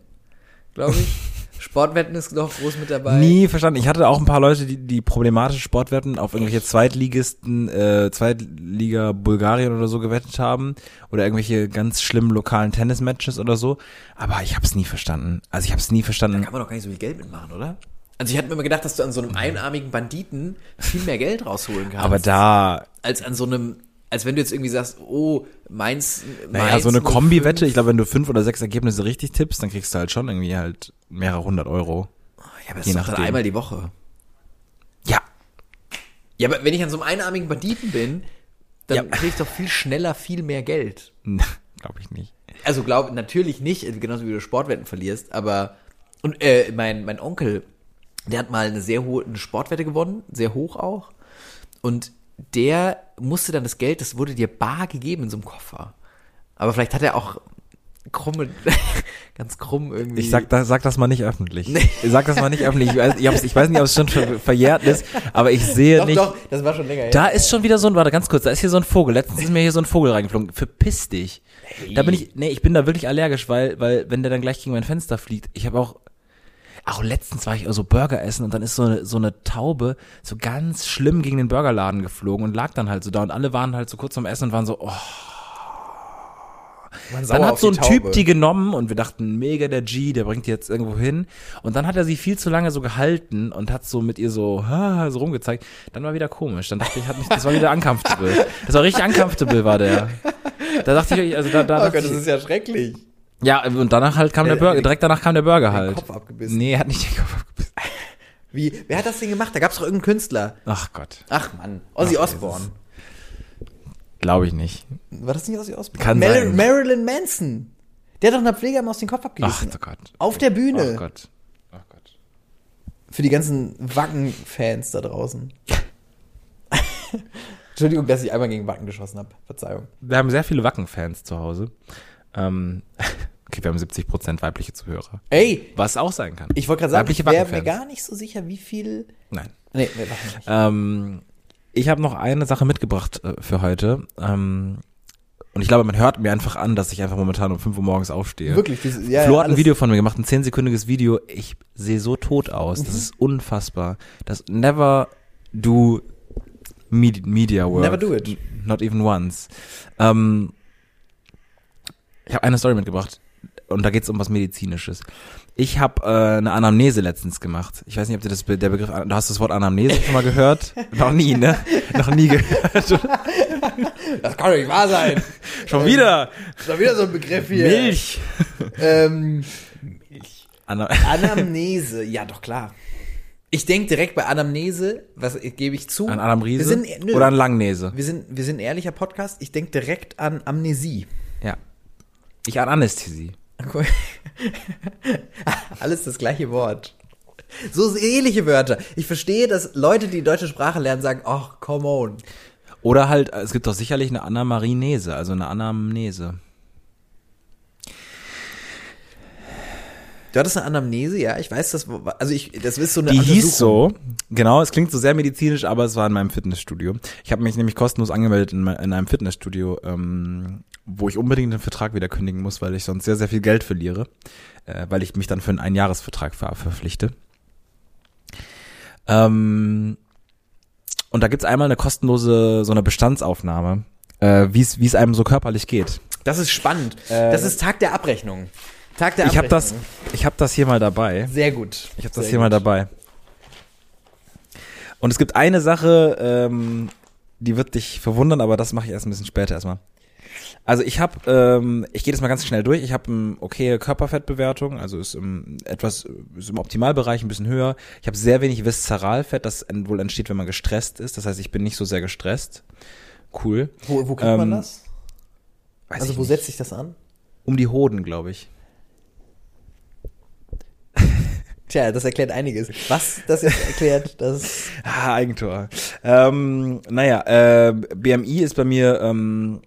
Speaker 3: glaube ich. Sportwetten ist noch groß mit dabei.
Speaker 2: Nie verstanden. Ich hatte auch ein paar Leute, die, die problematische Sportwetten auf irgendwelche Zweitligisten, äh, Zweitliga Bulgarien oder so gewettet haben oder irgendwelche ganz schlimmen lokalen Tennismatches oder so. Aber ich habe es nie verstanden. Also ich habe es nie verstanden.
Speaker 3: Kann man doch gar nicht so viel Geld mitmachen, oder? Also ich hatte mir immer gedacht, dass du an so einem einarmigen Banditen viel mehr Geld rausholen kannst.
Speaker 2: Aber da,
Speaker 3: als an so einem als wenn du jetzt irgendwie sagst, oh, meins,
Speaker 2: Naja,
Speaker 3: meins
Speaker 2: so eine
Speaker 3: 05.
Speaker 2: Kombi-Wette, ich glaube, wenn du fünf oder sechs Ergebnisse richtig tippst, dann kriegst du halt schon irgendwie halt mehrere hundert Euro.
Speaker 3: Ja, aber das
Speaker 2: je
Speaker 3: ist doch dann einmal die Woche.
Speaker 2: Ja.
Speaker 3: Ja, aber wenn ich an so einem einarmigen Banditen bin, dann
Speaker 2: Ja.
Speaker 3: krieg ich doch viel schneller viel mehr Geld.
Speaker 2: glaube ich nicht.
Speaker 3: Also glaub, natürlich nicht, genauso wie du Sportwetten verlierst, aber und äh, mein, mein Onkel, der hat mal eine sehr hohe eine Sportwette gewonnen, sehr hoch auch. Und der musste dann das Geld, das wurde dir bar gegeben in so einem Koffer. Aber vielleicht hat er auch krumme, ganz krumm irgendwie.
Speaker 2: Ich sag, da, sag das mal nicht öffentlich. Ich sag das mal nicht öffentlich. Ich weiß, ich, ich weiß nicht, ob es schon ver verjährt ist, aber ich sehe
Speaker 3: doch,
Speaker 2: nicht.
Speaker 3: doch, das war schon länger.
Speaker 2: Da ist schon wieder so ein, warte ganz kurz, da ist hier so ein Vogel. Letztens ist mir hier so ein Vogel reingeflogen. Verpiss dich. Da bin ich, nee, ich bin da wirklich allergisch, weil, weil, wenn der dann gleich gegen mein Fenster fliegt, ich habe auch, auch letztens war ich so Burger essen und dann ist so eine, so eine Taube so ganz schlimm gegen den Burgerladen geflogen und lag dann halt so da und alle waren halt so kurz am Essen und waren so, oh,
Speaker 3: Man
Speaker 2: dann hat so ein
Speaker 3: die
Speaker 2: Typ
Speaker 3: Taube.
Speaker 2: die genommen und wir dachten, mega der G, der bringt die jetzt irgendwo hin. Und dann hat er sie viel zu lange so gehalten und hat so mit ihr so, ha, so rumgezeigt. Dann war wieder komisch. Dann dachte ich, hat mich, das war wieder uncomfortable. Das war richtig uncomfortable, war der. Da dachte ich, also da, da
Speaker 3: Oh Gott, das
Speaker 2: ich,
Speaker 3: ist ja schrecklich.
Speaker 2: Ja, und danach halt kam der
Speaker 3: Äh,
Speaker 2: Burger, direkt danach kam der Burger halt.
Speaker 3: Kopf abgebissen.
Speaker 2: Nee, er hat nicht den Kopf abgebissen.
Speaker 3: Wie, wer hat das denn gemacht? Da gab's doch irgendeinen Künstler.
Speaker 2: Ach Gott,
Speaker 3: Ach Mann, Ozzy
Speaker 2: Ach,
Speaker 3: Osbourne.
Speaker 2: glaube ich nicht.
Speaker 3: War das nicht Ozzy Osbourne?
Speaker 2: Kann
Speaker 3: Mar
Speaker 2: sein.
Speaker 3: Marilyn Manson. Der hat doch einer Pfleger aus den Kopf
Speaker 2: Ach
Speaker 3: abgebissen.
Speaker 2: oh Gott.
Speaker 3: Auf der Bühne.
Speaker 2: Oh Gott. Oh Gott.
Speaker 3: Für die ganzen Wacken-Fans da draußen. Entschuldigung, dass ich einmal gegen Wacken geschossen habe. Verzeihung.
Speaker 2: Wir haben sehr viele Wacken-Fans zu Hause. Ähm, okay, wir haben 70% weibliche Zuhörer.
Speaker 3: Ey,
Speaker 2: Was auch sein kann.
Speaker 3: ich wollte gerade sagen,
Speaker 2: Weibliche
Speaker 3: ich wäre mir gar nicht so sicher, wie viel...
Speaker 2: Nein.
Speaker 3: Nee, wir machen nicht.
Speaker 2: Ähm, ich habe noch eine Sache mitgebracht äh, für heute. Ähm, und ich glaube, man hört mir einfach an, dass ich einfach momentan um 5 Uhr morgens aufstehe.
Speaker 3: Wirklich, das, ja,
Speaker 2: Flo
Speaker 3: ja,
Speaker 2: hat ein Video von mir gemacht, ein 10-sekündiges Video. Ich sehe so tot aus.
Speaker 3: Mhm.
Speaker 2: Das ist unfassbar. Das never do Med Media Work.
Speaker 3: Never do it.
Speaker 2: Not even once. Ähm, ich habe eine Story mitgebracht und da geht es um was Medizinisches. Ich habe äh, eine Anamnese letztens gemacht. Ich weiß nicht, ob du das der Begriff, du hast das Wort Anamnese schon mal gehört? Noch nie, ne? Noch nie gehört.
Speaker 3: Das kann doch nicht wahr sein.
Speaker 2: schon wieder
Speaker 3: Ist doch wieder so ein Begriff hier.
Speaker 2: Milch.
Speaker 3: Ähm,
Speaker 2: Ana
Speaker 3: Anamnese, ja doch klar. Ich denke direkt bei Anamnese, was gebe ich zu?
Speaker 2: an Anamriese
Speaker 3: Wir sind, nö,
Speaker 2: oder an Langnese?
Speaker 3: wir sind, wir sind ein ehrlicher Podcast. Ich denke direkt an Amnesie.
Speaker 2: Ja. Ich an Anästhesie.
Speaker 3: Alles das gleiche Wort. So ähnliche Wörter. Ich verstehe, dass Leute, die deutsche Sprache lernen, sagen, ach, come on.
Speaker 2: Oder halt, es gibt doch sicherlich eine Anamarinese, also eine Anamnese.
Speaker 3: Du hattest eine Anamnese, ja, ich weiß das, also ich, das ist so eine
Speaker 2: Die hieß so, genau, es klingt so sehr medizinisch, aber es war in meinem Fitnessstudio. Ich habe mich nämlich kostenlos angemeldet in, in einem Fitnessstudio, ähm, wo ich unbedingt den Vertrag wieder kündigen muss, weil ich sonst sehr, sehr viel Geld verliere, äh, weil ich mich dann für einen Einjahresvertrag ver verpflichte. Ähm, und da gibt's einmal eine kostenlose, so eine Bestandsaufnahme, äh, wie es wie es einem so körperlich geht.
Speaker 3: Das ist spannend. das ist Tag der Abrechnung. Tag der
Speaker 2: Ich habe das, ich habe das hier mal dabei.
Speaker 3: Sehr gut.
Speaker 2: Ich habe das
Speaker 3: Sehr
Speaker 2: hier mal
Speaker 3: gut.
Speaker 2: dabei. Und es gibt eine Sache, ähm, die wird dich verwundern, aber das mache ich erst ein bisschen später erstmal. Also ich habe, ähm, ich gehe das mal ganz schnell durch. Ich habe eine okay Körperfettbewertung, also ist im etwas ist im Optimalbereich ein bisschen höher. Ich habe sehr wenig Viszeralfett, das wohl entsteht, wenn man gestresst ist. Das heißt, ich bin nicht so sehr gestresst. Cool.
Speaker 3: Wo, wo kriegt man
Speaker 2: Ähm,
Speaker 3: das?
Speaker 2: Weiß
Speaker 3: Also wo setzt sich das an?
Speaker 2: Um die Hoden, glaube ich.
Speaker 3: Tja, das erklärt einiges. Was das jetzt erklärt, das
Speaker 2: Ah, Eigentor. Ähm, naja, äh, BMI ist bei mir ähm,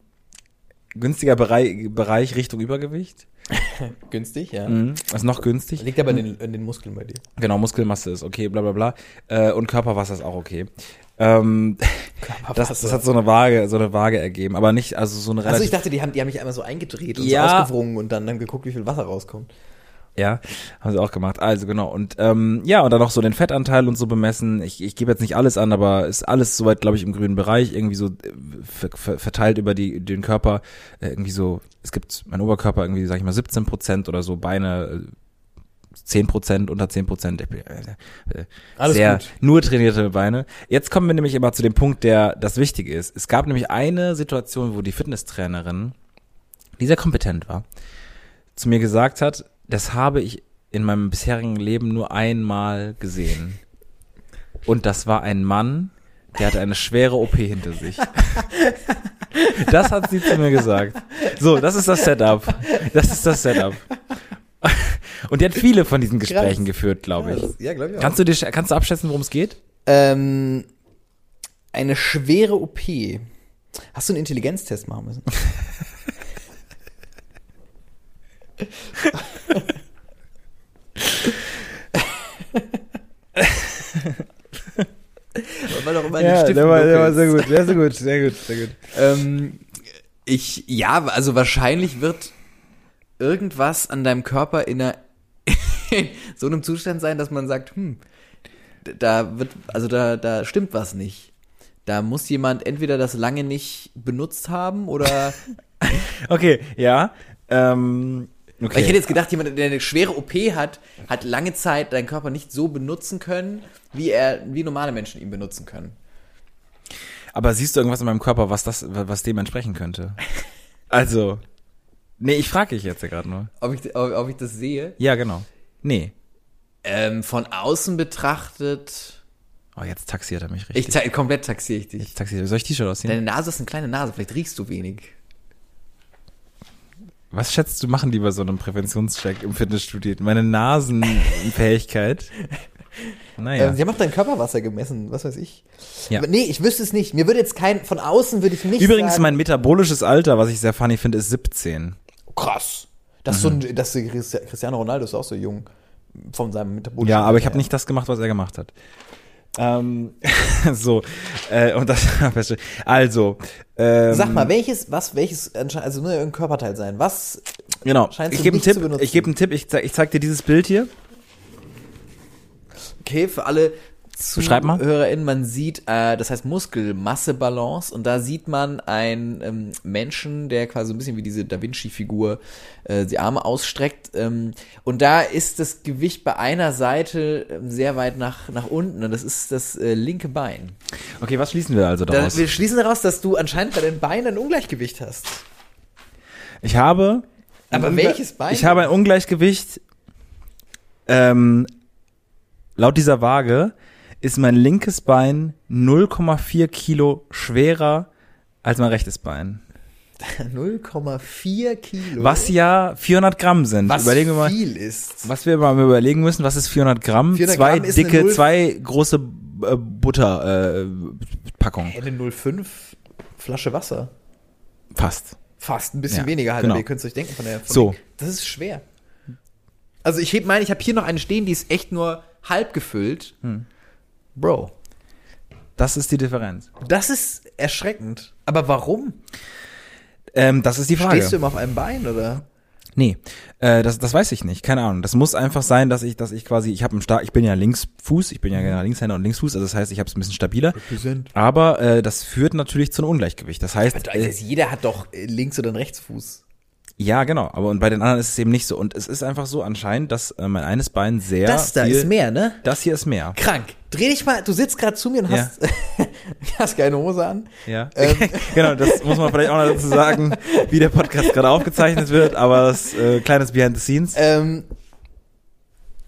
Speaker 2: günstiger Bereich, Bereich Richtung Übergewicht.
Speaker 3: günstig, ja.
Speaker 2: Mhm. Ist noch günstig.
Speaker 3: Liegt aber in den, in den Muskeln bei dir.
Speaker 2: Genau, Muskelmasse ist okay, bla bla bla. Äh, und Körperwasser ist auch okay. Ähm, das, das hat so eine Waage, so eine Waage ergeben, aber nicht, also so eine
Speaker 3: Also
Speaker 2: relativ.
Speaker 3: ich dachte, die haben, die haben mich einmal so eingedreht und
Speaker 2: Ja.
Speaker 3: so ausgewrungen und dann, dann geguckt, wie viel Wasser rauskommt.
Speaker 2: Ja, haben sie auch gemacht. Also genau. Und ähm, ja, und dann noch so den Fettanteil und so bemessen. Ich, ich gebe jetzt nicht alles an, aber ist alles soweit, glaube ich, im grünen Bereich. Irgendwie so äh, ver, ver, verteilt über die den Körper. Äh, irgendwie so, es gibt mein Oberkörper irgendwie, sag ich mal, 17 Prozent oder so, Beine 10 Prozent, unter 10 Prozent. Äh, äh,
Speaker 3: Alles
Speaker 2: sehr
Speaker 3: gut.
Speaker 2: nur trainierte Beine. Jetzt kommen wir nämlich immer zu dem Punkt, der das Wichtige ist. Es gab nämlich eine Situation, wo die Fitnesstrainerin, die sehr kompetent war, zu mir gesagt hat, das habe ich in meinem bisherigen Leben nur einmal gesehen. Und das war ein Mann, der hatte eine schwere OP hinter sich. Das hat sie zu mir gesagt. So, das ist das Setup. Das ist das Setup. Und die hat viele von diesen Gesprächen
Speaker 3: Krass.
Speaker 2: geführt, glaube ich.
Speaker 3: Ja, glaube ich auch.
Speaker 2: Kannst du, dir, kannst du abschätzen, worum es geht?
Speaker 3: Ähm, eine schwere OP. Hast du einen Intelligenztest machen müssen? Weil doch immer in den Stiften dunkel ist.
Speaker 2: sehr, sehr gut, sehr gut, sehr gut.
Speaker 3: Ähm, ich, ja, also wahrscheinlich wird irgendwas an deinem Körper in, einer, in so einem Zustand sein, dass man sagt, hm, da wird, also da, da stimmt was nicht. Da muss jemand entweder das lange nicht benutzt haben oder.
Speaker 2: Okay, ja. Ähm, okay.
Speaker 3: Weil ich hätte jetzt gedacht, jemand, der eine schwere OP hat, hat lange Zeit deinen Körper nicht so benutzen können, wie er, wie normale Menschen ihn benutzen können.
Speaker 2: Aber siehst du irgendwas in meinem Körper, was das, was dem entsprechen könnte? Also, nee, ich frage dich jetzt ja gerade nur.
Speaker 3: Ob ich, ob, ob ich das sehe?
Speaker 2: Ja, genau. Nee.
Speaker 3: Ähm, von außen betrachtet.
Speaker 2: Oh, jetzt taxiert er mich richtig.
Speaker 3: Ich ta komplett taxiere ich dich.
Speaker 2: jetzt taxiert er. Soll ich T-Shirt ausziehen?
Speaker 3: Deine Nase ist eine kleine Nase, vielleicht riechst du wenig.
Speaker 2: Was schätzt du machen die bei so einem Präventionscheck im Fitnessstudio? Meine Nasenfähigkeit? Naja.
Speaker 3: Ähm, sie haben auch dein Körperwasser gemessen, was weiß ich.
Speaker 2: Ja.
Speaker 3: Aber nee, ich wüsste es nicht. Mir würde jetzt kein, von außen würde ich nicht
Speaker 2: Übrigens,
Speaker 3: sagen,
Speaker 2: mein metabolisches Alter, was ich sehr funny finde, ist 17.
Speaker 3: krass. Das ist so ein, das ist Christi- Cristiano Ronaldo ist auch so jung von seinem metabolischen
Speaker 2: Ja, aber ich habe
Speaker 3: Alter
Speaker 2: nicht das gemacht, was er gemacht hat. Ähm, so, äh, und das also, ähm,
Speaker 3: Sag mal, welches, was, welches, also nur ein Körperteil sein. Was,
Speaker 2: genau,
Speaker 3: scheinst
Speaker 2: ich gebe einen Tipp,
Speaker 3: benutzen.
Speaker 2: ich gebe einen Tipp, ich zeig, ich zeig dir dieses Bild hier.
Speaker 3: okay, für alle. ZuhörerInnen, man sieht, äh, das heißt Muskelmassebalance und da sieht man einen ähm, Menschen, der quasi so ein bisschen wie diese Da Vinci-Figur äh, die Arme ausstreckt ähm, und da ist das Gewicht bei einer Seite ähm, sehr weit nach, nach unten und das ist das äh, linke Bein.
Speaker 2: Okay, was schließen wir also
Speaker 3: Da,
Speaker 2: daraus?
Speaker 3: wir schließen daraus, dass du anscheinend bei den Beinen ein Ungleichgewicht hast.
Speaker 2: Ich habe.
Speaker 3: Aber welches Bein?
Speaker 2: Ich habe ein Ungleichgewicht. Ähm, laut dieser Waage ist mein linkes Bein 0,4 Kilo schwerer als mein rechtes Bein.
Speaker 3: 0,4 Kilo.
Speaker 2: Was ja 400 Gramm sind.
Speaker 3: was
Speaker 2: Überlegen wir mal.
Speaker 3: viel ist.
Speaker 2: Was wir mal überlegen müssen, was ist 400 Gramm?
Speaker 3: 400
Speaker 2: zwei
Speaker 3: Gramm
Speaker 2: dicke, zwei große äh, Butter äh.
Speaker 3: Eine 0,5 Flasche Wasser.
Speaker 2: Fast.
Speaker 3: Fast ein bisschen
Speaker 2: Ja,
Speaker 3: weniger halt,
Speaker 2: genau.
Speaker 3: aber ihr könnt es euch denken von der von
Speaker 2: So.
Speaker 3: Das ist schwer. Also ich heb meine, ich habe hier noch eine stehen, die ist echt nur halb gefüllt.
Speaker 2: Hm.
Speaker 3: Bro,
Speaker 2: Das ist die Differenz.
Speaker 3: das ist erschreckend. Aber warum?
Speaker 2: Ähm, das ist die Frage.
Speaker 3: Stehst du immer auf einem Bein oder?
Speaker 2: Nee, äh, das, das weiß ich nicht, keine Ahnung. Das muss einfach sein, dass ich, dass ich quasi, ich habe einen stark, ich bin ja Linksfuß, ich bin ja genau Linkshänder und Linksfuß, also das heißt, ich habe es ein bisschen stabiler. Aber äh, das führt natürlich zu einem Ungleichgewicht. Das heißt, äh,
Speaker 3: jeder hat doch äh, links oder einen Rechtsfuß.
Speaker 2: Ja genau. Aber und bei den anderen ist es eben nicht so. Und es ist einfach so anscheinend, dass äh, mein eines Bein sehr
Speaker 3: das da
Speaker 2: viel,
Speaker 3: ist mehr, ne?
Speaker 2: Das hier ist mehr.
Speaker 3: Krank. Dreh dich mal, du sitzt gerade zu mir und
Speaker 2: Ja.
Speaker 3: hast, hast keine Hose an.
Speaker 2: Ja,
Speaker 3: Ähm.
Speaker 2: genau. Das muss man vielleicht auch noch dazu sagen, wie der Podcast gerade aufgezeichnet wird. Aber das äh, kleines Behind the Scenes.
Speaker 3: Ähm,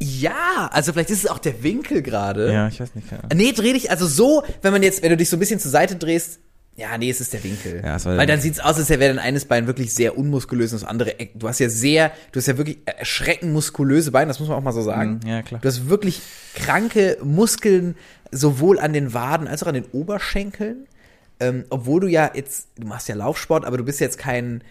Speaker 3: ja, also vielleicht ist es auch der Winkel gerade.
Speaker 2: ja, ich weiß nicht. Keine Ahnung.
Speaker 3: Nee, dreh dich, also so, wenn man jetzt, wenn du dich so ein bisschen zur Seite drehst, ja, nee, es ist der Winkel.
Speaker 2: Ja, es war
Speaker 3: Weil dann sieht's aus, als wäre dein eines Bein wirklich sehr unmuskulös und das andere, Eck- du hast ja sehr, du hast ja wirklich erschreckend muskulöse Beine, das muss man auch mal so sagen.
Speaker 2: Mhm, ja, klar.
Speaker 3: Du hast wirklich kranke Muskeln, sowohl an den Waden als auch an den Oberschenkeln. Ähm, obwohl du ja jetzt, du machst ja Laufsport, aber du bist jetzt kein,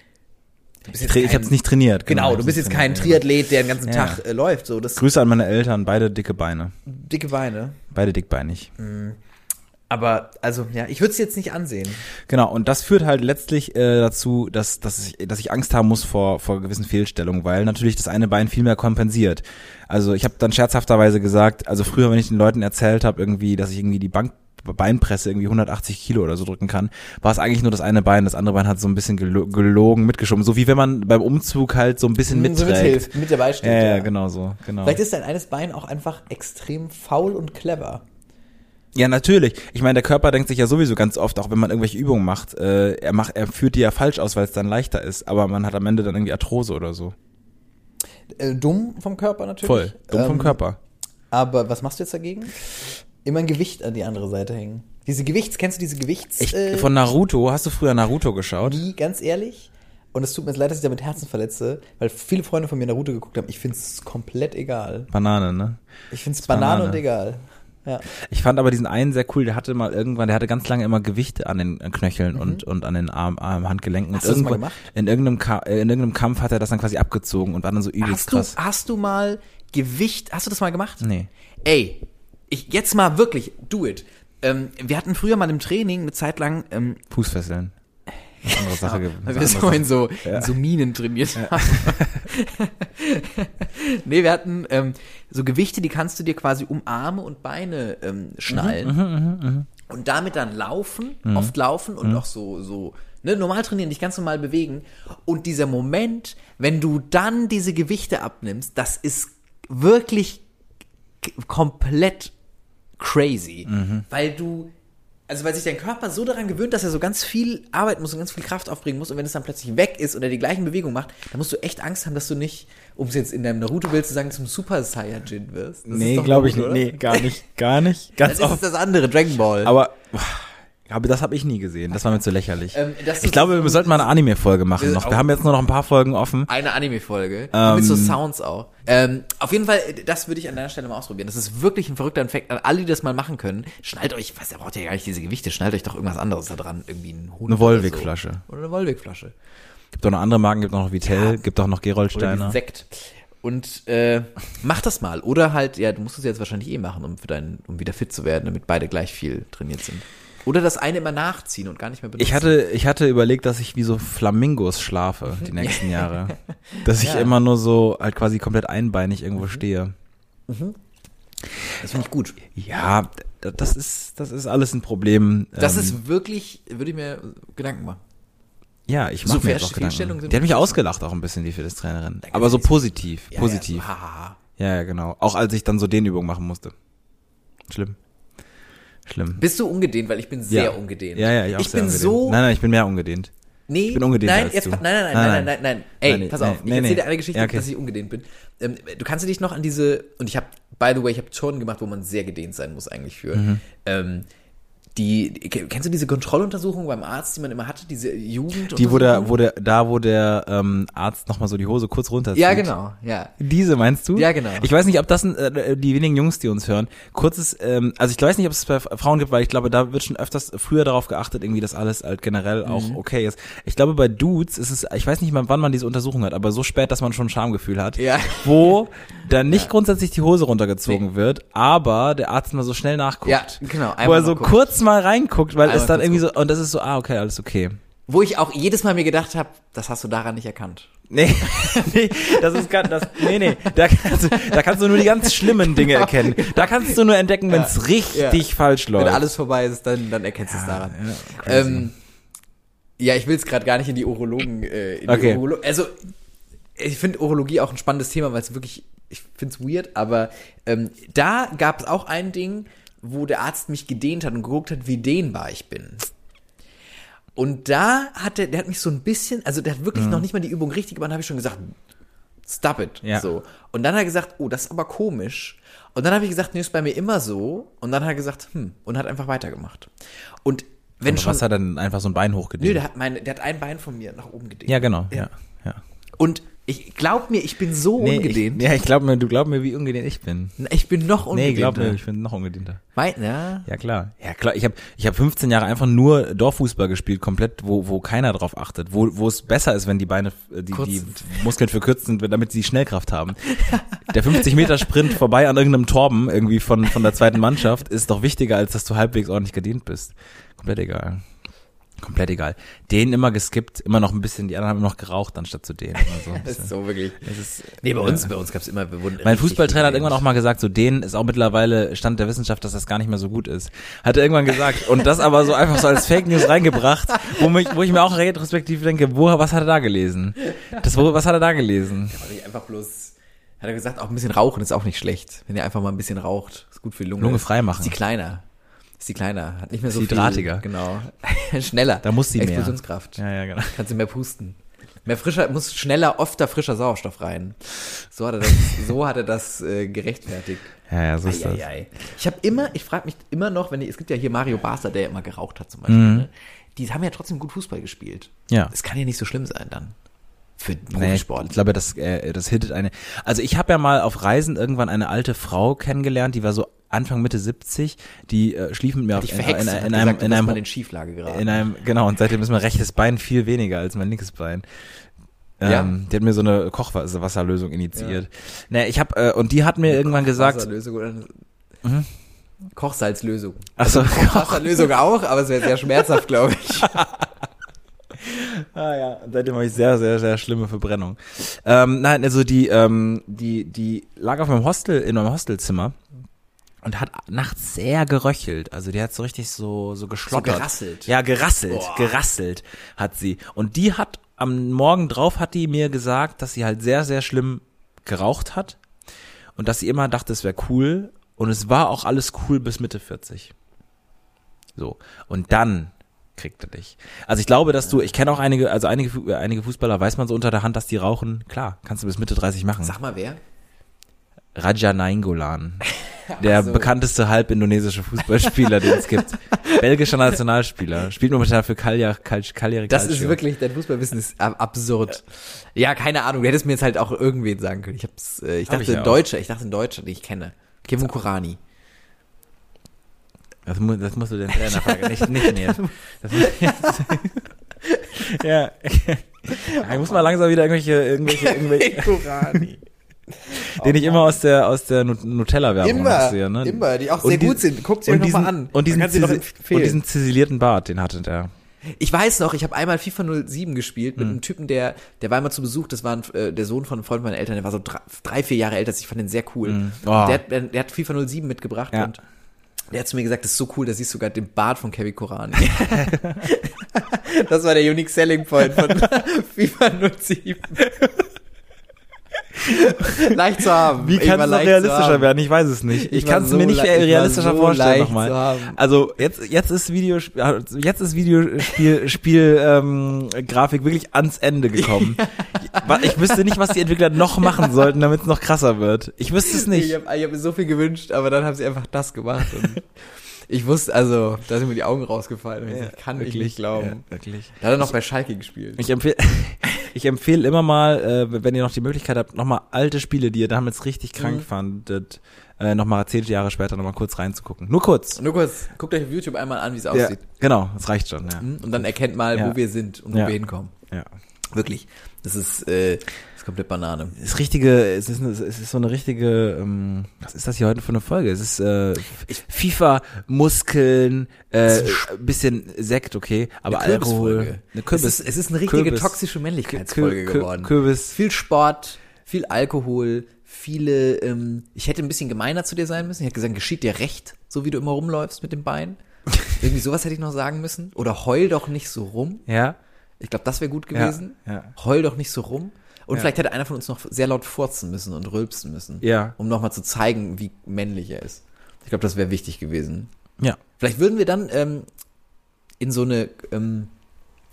Speaker 3: du bist
Speaker 2: Ich, tra- ich habe es nicht trainiert.
Speaker 3: Genau,
Speaker 2: ich
Speaker 3: du bist jetzt kein Triathlet, der den ganzen
Speaker 2: Ja.
Speaker 3: Tag äh, läuft. So, das
Speaker 2: Grüße an meine Eltern, beide dicke Beine.
Speaker 3: dicke Beine.
Speaker 2: Beide dickbeinig.
Speaker 3: Aber also ja, ich würde es jetzt nicht ansehen.
Speaker 2: Genau, und das führt halt letztlich äh, dazu, dass, dass, ich, dass ich Angst haben muss vor, vor gewissen Fehlstellungen, weil natürlich das eine Bein viel mehr kompensiert. Also ich habe dann scherzhafterweise gesagt, also früher, wenn ich den Leuten erzählt habe, irgendwie, dass ich irgendwie die Bank Beinpresse irgendwie 180 Kilo oder so drücken kann, war es eigentlich nur das eine Bein, das andere Bein hat so ein bisschen gelo gelogen mitgeschoben, so wie wenn man beim Umzug halt so ein bisschen
Speaker 3: Hm, so
Speaker 2: mitträgt.
Speaker 3: mithilft, mit dabei steht.
Speaker 2: ja, ja, genau so, genau.
Speaker 3: Vielleicht ist dein eines Bein auch einfach extrem faul und clever.
Speaker 2: Ja, natürlich. Ich meine, der Körper denkt sich ja sowieso ganz oft, auch wenn man irgendwelche Übungen macht, äh, er macht, er führt die ja falsch aus, weil es dann leichter ist. Aber man hat am Ende dann irgendwie Arthrose oder so.
Speaker 3: Äh, dumm vom Körper natürlich.
Speaker 2: Voll. Dumm vom
Speaker 3: Ähm,
Speaker 2: Körper.
Speaker 3: Aber was machst du jetzt dagegen? Immer ein Gewicht an die andere Seite hängen. Diese Gewichts, kennst du diese Gewichts?
Speaker 2: Ich,
Speaker 3: äh,
Speaker 2: von Naruto, hast du früher Naruto geschaut?
Speaker 3: nie, ganz ehrlich. Und es tut mir jetzt leid, dass ich damit Herzen verletze, weil viele Freunde von mir Naruto geguckt haben. Ich find's komplett egal.
Speaker 2: Banane, ne?
Speaker 3: Ich find's
Speaker 2: Banane.
Speaker 3: Banane und egal. Ja.
Speaker 2: Ich fand aber diesen einen sehr cool, der hatte mal irgendwann, der hatte ganz lange immer Gewichte an den Knöcheln und, und an den Arm, Arm Handgelenken.
Speaker 3: Mhm. Hast
Speaker 2: und
Speaker 3: du das mal gemacht?
Speaker 2: In irgendeinem, Ka äh, in irgendeinem Kampf hat er das dann quasi abgezogen und war dann so übelst
Speaker 3: Hast du,
Speaker 2: krass.
Speaker 3: hast du mal Gewicht, hast du das mal gemacht?
Speaker 2: Nee.
Speaker 3: Ey, ich, jetzt mal wirklich, do it. Ähm, wir hatten früher mal im Training eine Zeit lang, ähm,
Speaker 2: Fußfesseln. Eine andere Sache. ge-
Speaker 3: weil wir so
Speaker 2: andere
Speaker 3: in so,
Speaker 2: Ja.
Speaker 3: in so Minen trainiert haben. nee, wir hatten ähm, so Gewichte, die kannst du dir quasi um Arme und Beine ähm, schnallen. Und damit dann laufen, oft laufen und auch so, so, ne, normal trainieren, dich ganz normal bewegen. Und dieser Moment, wenn du dann diese Gewichte abnimmst, das ist wirklich komplett crazy. Weil du, also weil sich dein Körper so daran gewöhnt, dass er so ganz viel arbeiten muss und ganz viel Kraft aufbringen muss und wenn es dann plötzlich weg ist oder die gleichen Bewegungen macht, dann musst du echt Angst haben, dass du nicht, um es jetzt in deinem Naruto-Bild zu sagen, zum Super Saiyajin wirst. Das ist
Speaker 2: Nee, glaube ich nicht. Nee, gar nicht. Gar nicht. Ganz
Speaker 3: Das ist
Speaker 2: oft.
Speaker 3: das andere, Dragon Ball.
Speaker 2: Aber, aber das habe ich nie gesehen. Das war mir zu lächerlich.
Speaker 3: Ähm,
Speaker 2: ich glaube, wir sollten mal eine Anime-Folge machen
Speaker 3: Wir-
Speaker 2: noch. Wir haben jetzt nur noch ein paar Folgen offen.
Speaker 3: Eine Anime-Folge.
Speaker 2: Ähm,
Speaker 3: mit so Sounds auch. Ähm, auf jeden Fall, das würde ich an deiner Stelle mal ausprobieren. Das ist wirklich ein verrückter Effekt. An alle, die das mal machen können, schnallt euch, was, ihr braucht ja gar nicht diese Gewichte, schnallt euch doch irgendwas anderes da dran. Irgendwie ein Hund
Speaker 2: Eine Volvic-Flasche.
Speaker 3: Oder, so. oder eine Volvic-Flasche.
Speaker 2: Gibt auch noch andere Marken, gibt auch noch Vitell,
Speaker 3: Ja.
Speaker 2: gibt auch noch Geroldsteiner.
Speaker 3: Sekt. Und äh, mach das mal. Oder halt, ja, du musst es jetzt wahrscheinlich eh machen, um für deinen, um wieder fit zu werden, damit beide gleich viel trainiert sind. Oder das eine immer nachziehen und gar nicht mehr benutzen.
Speaker 2: Ich hatte, ich hatte überlegt, dass ich wie so Flamingos schlafe die nächsten Jahre. Dass ich
Speaker 3: Ja.
Speaker 2: immer nur so halt quasi komplett einbeinig irgendwo stehe.
Speaker 3: das finde ich gut.
Speaker 2: Ja, das ist, das ist alles ein Problem.
Speaker 3: Das
Speaker 2: Ähm,
Speaker 3: ist wirklich, würde ich mir Gedanken machen.
Speaker 2: ja, ich
Speaker 3: so
Speaker 2: mache mir jetzt auch Gedanken.
Speaker 3: sind
Speaker 2: Die hat mich ausgelacht auch ein bisschen, die Fitnesstrainerin. Aber so positiv,
Speaker 3: Ja,
Speaker 2: positiv.
Speaker 3: Ja, so, hahaha.
Speaker 2: Ja, ja, genau. Auch als ich dann so Dehnübungen machen musste. Schlimm. Schlimm.
Speaker 3: Bist du ungedehnt? Weil ich bin sehr
Speaker 2: ja.
Speaker 3: ungedehnt.
Speaker 2: Ja, ja, ich, auch
Speaker 3: ich bin
Speaker 2: ungedehnt.
Speaker 3: so.
Speaker 2: Nein, nein, ich bin mehr ungedehnt.
Speaker 3: nee,
Speaker 2: ich bin ungedehnter
Speaker 3: nein, jetzt, nein, nein, nein,
Speaker 2: Nein,
Speaker 3: nein,
Speaker 2: nein.
Speaker 3: nein, nein, nein. Ey,
Speaker 2: Nein, nee,
Speaker 3: pass auf.
Speaker 2: nee,
Speaker 3: ich erzähle dir eine Geschichte,
Speaker 2: Ja, okay.
Speaker 3: dass ich ungedehnt bin. Ähm, du kannst dich noch an diese, und ich habe, by the way, ich habe Turnen gemacht, wo man sehr gedehnt sein muss eigentlich für.
Speaker 2: Mhm.
Speaker 3: Ähm, die, kennst du diese Kontrolluntersuchung beim Arzt, die man immer hatte, diese Jugend?
Speaker 2: Die, wo der, wo der, da, wo der ähm, Arzt nochmal so die Hose kurz runterzieht.
Speaker 3: Ja, genau, ja.
Speaker 2: Diese meinst du?
Speaker 3: Ja, genau.
Speaker 2: Ich weiß nicht, ob das äh, die wenigen Jungs, die uns hören, kurzes, ähm, also ich weiß nicht, ob es bei Frauen gibt, weil ich glaube, da wird schon öfters früher darauf geachtet, irgendwie, dass alles halt generell auch
Speaker 3: Mhm.
Speaker 2: okay ist. Ich glaube, bei Dudes ist es, ich weiß nicht mal, wann man diese Untersuchung hat, aber so spät, dass man schon ein Schamgefühl hat,
Speaker 3: Ja.
Speaker 2: wo dann nicht grundsätzlich die Hose runtergezogen wird, aber der Arzt mal so schnell nachguckt.
Speaker 3: Ja, genau.
Speaker 2: Wo
Speaker 3: einmal
Speaker 2: er so kurz mal reinguckt, weil es dann irgendwie so, und das ist so, ah, okay, alles okay.
Speaker 3: Wo ich auch jedes Mal mir gedacht habe, das hast du daran nicht erkannt.
Speaker 2: Nee, nee, das ist ganz, das, nee, nee, da kannst, du, da kannst du nur die ganz schlimmen Dinge erkennen. Da kannst du nur entdecken, wenn es richtig
Speaker 3: ja.
Speaker 2: falsch läuft.
Speaker 3: Wenn alles vorbei ist, dann, dann erkennst du es daran.
Speaker 2: ja,
Speaker 3: ähm, ja, ich will es gerade gar nicht in die Urologen. Äh, in
Speaker 2: Okay.
Speaker 3: die Urolo also ich finde Urologie auch ein spannendes Thema, weil es wirklich, ich finde es weird, aber ähm, da gab es auch ein Ding, wo der Arzt mich gedehnt hat und geguckt hat, wie dehnbar ich bin. Und da hat der, der hat mich so ein bisschen, also der hat wirklich noch nicht mal die Übung richtig gemacht, habe ich schon gesagt, stop it.
Speaker 2: Mhm. Ja.
Speaker 3: So. Und dann hat er gesagt, oh, das ist aber komisch. Und dann habe ich gesagt, nee, ist bei mir immer so. Und dann hat er gesagt, hm, und hat einfach weitergemacht. Und wenn
Speaker 2: Und
Speaker 3: schon.
Speaker 2: was hat er dann einfach so ein Bein hochgedehnt?
Speaker 3: Nö, der hat meine, der hat ein Bein von mir nach oben gedehnt.
Speaker 2: ja, genau, ja, ja.
Speaker 3: Und ich glaub mir, ich bin so
Speaker 2: Nee,
Speaker 3: ungedehnt.
Speaker 2: Ich, ja, ich glaube mir, du glaub mir, wie ungedehnt ich bin.
Speaker 3: Ich bin noch
Speaker 2: Nee,
Speaker 3: ungedehnter.
Speaker 2: glaub mir, ich bin noch ungedehnter.
Speaker 3: Mein, ja.
Speaker 2: Ja, klar. Ja, klar. Ich habe ich hab 15 Jahre einfach nur Dorffußball gespielt, komplett, wo, wo keiner drauf achtet. Wo, wo es besser ist, wenn die Beine, äh, die,
Speaker 3: Kurz
Speaker 2: die. Muskeln verkürzt sind, damit sie Schnellkraft haben. Der 50-Meter-Sprint vorbei an irgendeinem Torben irgendwie von, von der zweiten Mannschaft ist doch wichtiger, als dass du halbwegs ordentlich gedient bist. Komplett egal. Komplett egal. Den immer geskippt, immer noch ein bisschen, die anderen haben immer noch geraucht, anstatt zu denen. So
Speaker 3: Das ist so wirklich.
Speaker 2: Es ist,
Speaker 3: Nee, bei uns,
Speaker 2: äh,
Speaker 3: bei uns gab's immer,
Speaker 2: Mein Fußballtrainer hat irgendwann auch mal gesagt, so den ist auch mittlerweile Stand der Wissenschaft, dass das gar nicht mehr so gut ist. Hat er irgendwann gesagt. Und das aber so einfach so als Fake News reingebracht, wo, mich, wo ich mir auch retrospektiv denke, wo, was hat er da gelesen? Das, wo, was hat er da gelesen?
Speaker 3: Aber nicht einfach bloß, hat er gesagt, auch ein bisschen rauchen ist auch nicht schlecht. Wenn ihr einfach mal ein bisschen raucht, ist gut für die Lunge.
Speaker 2: Lunge frei machen.
Speaker 3: Ist die kleiner. Ist die kleiner. Hat nicht mehr so
Speaker 2: Ist die
Speaker 3: viel.
Speaker 2: drahtiger.
Speaker 3: Genau. Schneller.
Speaker 2: Da muss sie mehr.
Speaker 3: Explosionskraft.
Speaker 2: Ja, ja, genau.
Speaker 3: Kannst du mehr pusten. Mehr frischer, muss schneller, ofter frischer Sauerstoff rein. So hat er das, so hat er das äh, gerechtfertigt.
Speaker 2: Ja, ja, so ist das.
Speaker 3: Eieiei. Ich habe immer, ich frage mich immer noch, wenn die, es gibt ja hier Mario Basler, der immer geraucht hat zum Beispiel.
Speaker 2: Mhm.
Speaker 3: Ne? Die haben ja trotzdem gut Fußball gespielt.
Speaker 2: Ja.
Speaker 3: Das kann ja nicht so schlimm sein dann. Für
Speaker 2: Nee,
Speaker 3: Profisport.
Speaker 2: ich glaube, das, äh, das hittet eine. Also ich habe ja mal auf Reisen irgendwann eine alte Frau kennengelernt, die war so Anfang Mitte 70, die äh, schlief mit mir auf in, in, einem in einem
Speaker 3: in Schieflage geraten.
Speaker 2: in einem genau und seitdem ist mein rechtes Bein viel weniger als mein linkes Bein. Ähm,
Speaker 3: Ja.
Speaker 2: Die hat mir so eine Kochwasserlösung initiiert. Nee, ich habe äh, und die hat mir irgendwann gesagt,
Speaker 3: Wasserlösung oder
Speaker 2: Mhm.
Speaker 3: Kochsalzlösung.
Speaker 2: Ach so,
Speaker 3: Kochwasserlösung auch, aber es wäre sehr schmerzhaft, glaube ich.
Speaker 2: Ah ja, seitdem habe ich sehr, sehr, sehr schlimme Verbrennung. Ähm, nein, also die, ähm, die, die lag auf meinem Hostel, in meinem Hostelzimmer und hat nachts sehr geröchelt. Also die hat so richtig so, so geschlottert.
Speaker 3: gerasselt.
Speaker 2: Ja, gerasselt,
Speaker 3: Boah.
Speaker 2: gerasselt hat sie. Und die hat am Morgen drauf hat die mir gesagt, dass sie halt sehr, sehr schlimm geraucht hat und dass sie immer dachte, es wäre cool und es war auch alles cool bis Mitte 40. So. Und dann kriegt er dich. Also ich glaube, dass du, ich kenne auch einige, also einige, äh, einige Fußballer weiß man so unter der Hand, dass die rauchen. Klar, kannst du bis Mitte 30 machen.
Speaker 3: Sag mal wer?
Speaker 2: Raja Nainggolan. Der
Speaker 3: so.
Speaker 2: bekannteste halb indonesische Fußballspieler, den es gibt. Belgischer Nationalspieler. Spielt momentan für Cagliari, Cagliari
Speaker 3: Das ist wirklich, dein Fußballwissen ist ab- absurd. Ja, keine Ahnung, du hättest mir jetzt halt auch irgendwen sagen können. Ich hab's, äh, ich
Speaker 2: Hab
Speaker 3: dachte
Speaker 2: ich ja
Speaker 3: ein. Deutscher, ich dachte ein Deutscher, den ich kenne. Kevin Kurani.
Speaker 2: Das, mu das musst du den Trainer fragen, nicht, nicht mir. Das ja. Ich muss mal langsam wieder irgendwelche, irgendwelche, irgendwelche,
Speaker 3: Kurani.
Speaker 2: den ich immer aus der, aus der Nu- Nutella-Werbung
Speaker 3: Immer,
Speaker 2: sehe, ne?
Speaker 3: immer, die auch sehr
Speaker 2: die-
Speaker 3: gut sind. Guckt sie euch nochmal an.
Speaker 2: Und diesen, und diesen ziselierten Bart, den hatte der.
Speaker 3: Ich weiß noch, ich habe einmal FIFA 07 gespielt mit einem Typen, der, der war immer zu Besuch, das war ein, äh, der Sohn von einem Freund meiner Eltern, der war so drei, drei vier Jahre älter ich, fand den sehr cool.
Speaker 2: Mhm. Oh.
Speaker 3: Der, hat- der, der hat FIFA 07 mitgebracht
Speaker 2: Ja.
Speaker 3: und der hat zu mir gesagt, das ist so cool, da siehst du sogar den Bart von Kevin Korani. das war der Unique Selling Point von FIFA 07. leicht zu haben.
Speaker 2: Wie kann es noch realistischer werden? Ich weiß es nicht. Ich,
Speaker 3: Ich
Speaker 2: kann es
Speaker 3: so
Speaker 2: mir nicht realistischer
Speaker 3: so
Speaker 2: vorstellen nochmal. Also jetzt jetzt ist Video jetzt ist Videospiel Spiel ähm, Grafik wirklich ans Ende gekommen. Ich wüsste nicht, was die Entwickler noch machen sollten, damit es noch krasser wird. Ich wüsste es nicht.
Speaker 3: Ich habe hab mir so viel gewünscht, aber dann haben sie einfach das gemacht. Ich wusste, also, da sind mir die Augen rausgefallen. Und ich, kann ich nicht glauben.
Speaker 2: Ja, wirklich.
Speaker 3: Da hat er noch bei Schalke gespielt.
Speaker 2: Ich empfehle ich empfehle immer mal, äh, wenn ihr noch die Möglichkeit habt, nochmal alte Spiele, die ihr damals richtig krank
Speaker 3: Mhm.
Speaker 2: fandet, äh, nochmal zehn Jahre später nochmal kurz reinzugucken. Nur kurz.
Speaker 3: Nur kurz, guckt euch auf YouTube einmal an, wie es
Speaker 2: Ja,
Speaker 3: aussieht.
Speaker 2: genau, das reicht schon. Ja.
Speaker 3: Und dann erkennt mal,
Speaker 2: Ja.
Speaker 3: wo wir sind und wo
Speaker 2: Ja.
Speaker 3: wir hinkommen.
Speaker 2: ja.
Speaker 3: Wirklich. Das ist, äh, ist komplett Banane.
Speaker 2: Es ist richtige, es ist, es ist so eine richtige, ähm, was ist das hier heute für eine Folge? Es ist äh, FIFA, Muskeln, äh, bisschen Sekt, okay, aber
Speaker 3: Eine
Speaker 2: Alkohol, eine Kürbis,
Speaker 3: es, ist, es ist eine richtige
Speaker 2: Kürbis-
Speaker 3: toxische Männlichkeitsfolge geworden.
Speaker 2: Kürbis,
Speaker 3: Viel Sport, viel Alkohol, viele, ähm, ich hätte ein bisschen gemeiner zu dir sein müssen. Ich hätte gesagt, geschieht dir recht, so wie du immer rumläufst mit dem Bein. Irgendwie sowas hätte ich noch sagen müssen. Oder heul doch nicht so rum.
Speaker 2: ja,
Speaker 3: Ich glaube, das wäre gut
Speaker 2: ja,
Speaker 3: gewesen.
Speaker 2: ja,
Speaker 3: Heul doch nicht so rum. Und
Speaker 2: Ja.
Speaker 3: vielleicht hätte einer von uns noch sehr laut furzen müssen und rülpsen müssen.
Speaker 2: Ja.
Speaker 3: Um nochmal zu zeigen, wie männlich er ist. Ich glaube, das wäre wichtig gewesen.
Speaker 2: ja,
Speaker 3: Vielleicht würden wir dann ähm, in so eine, ähm,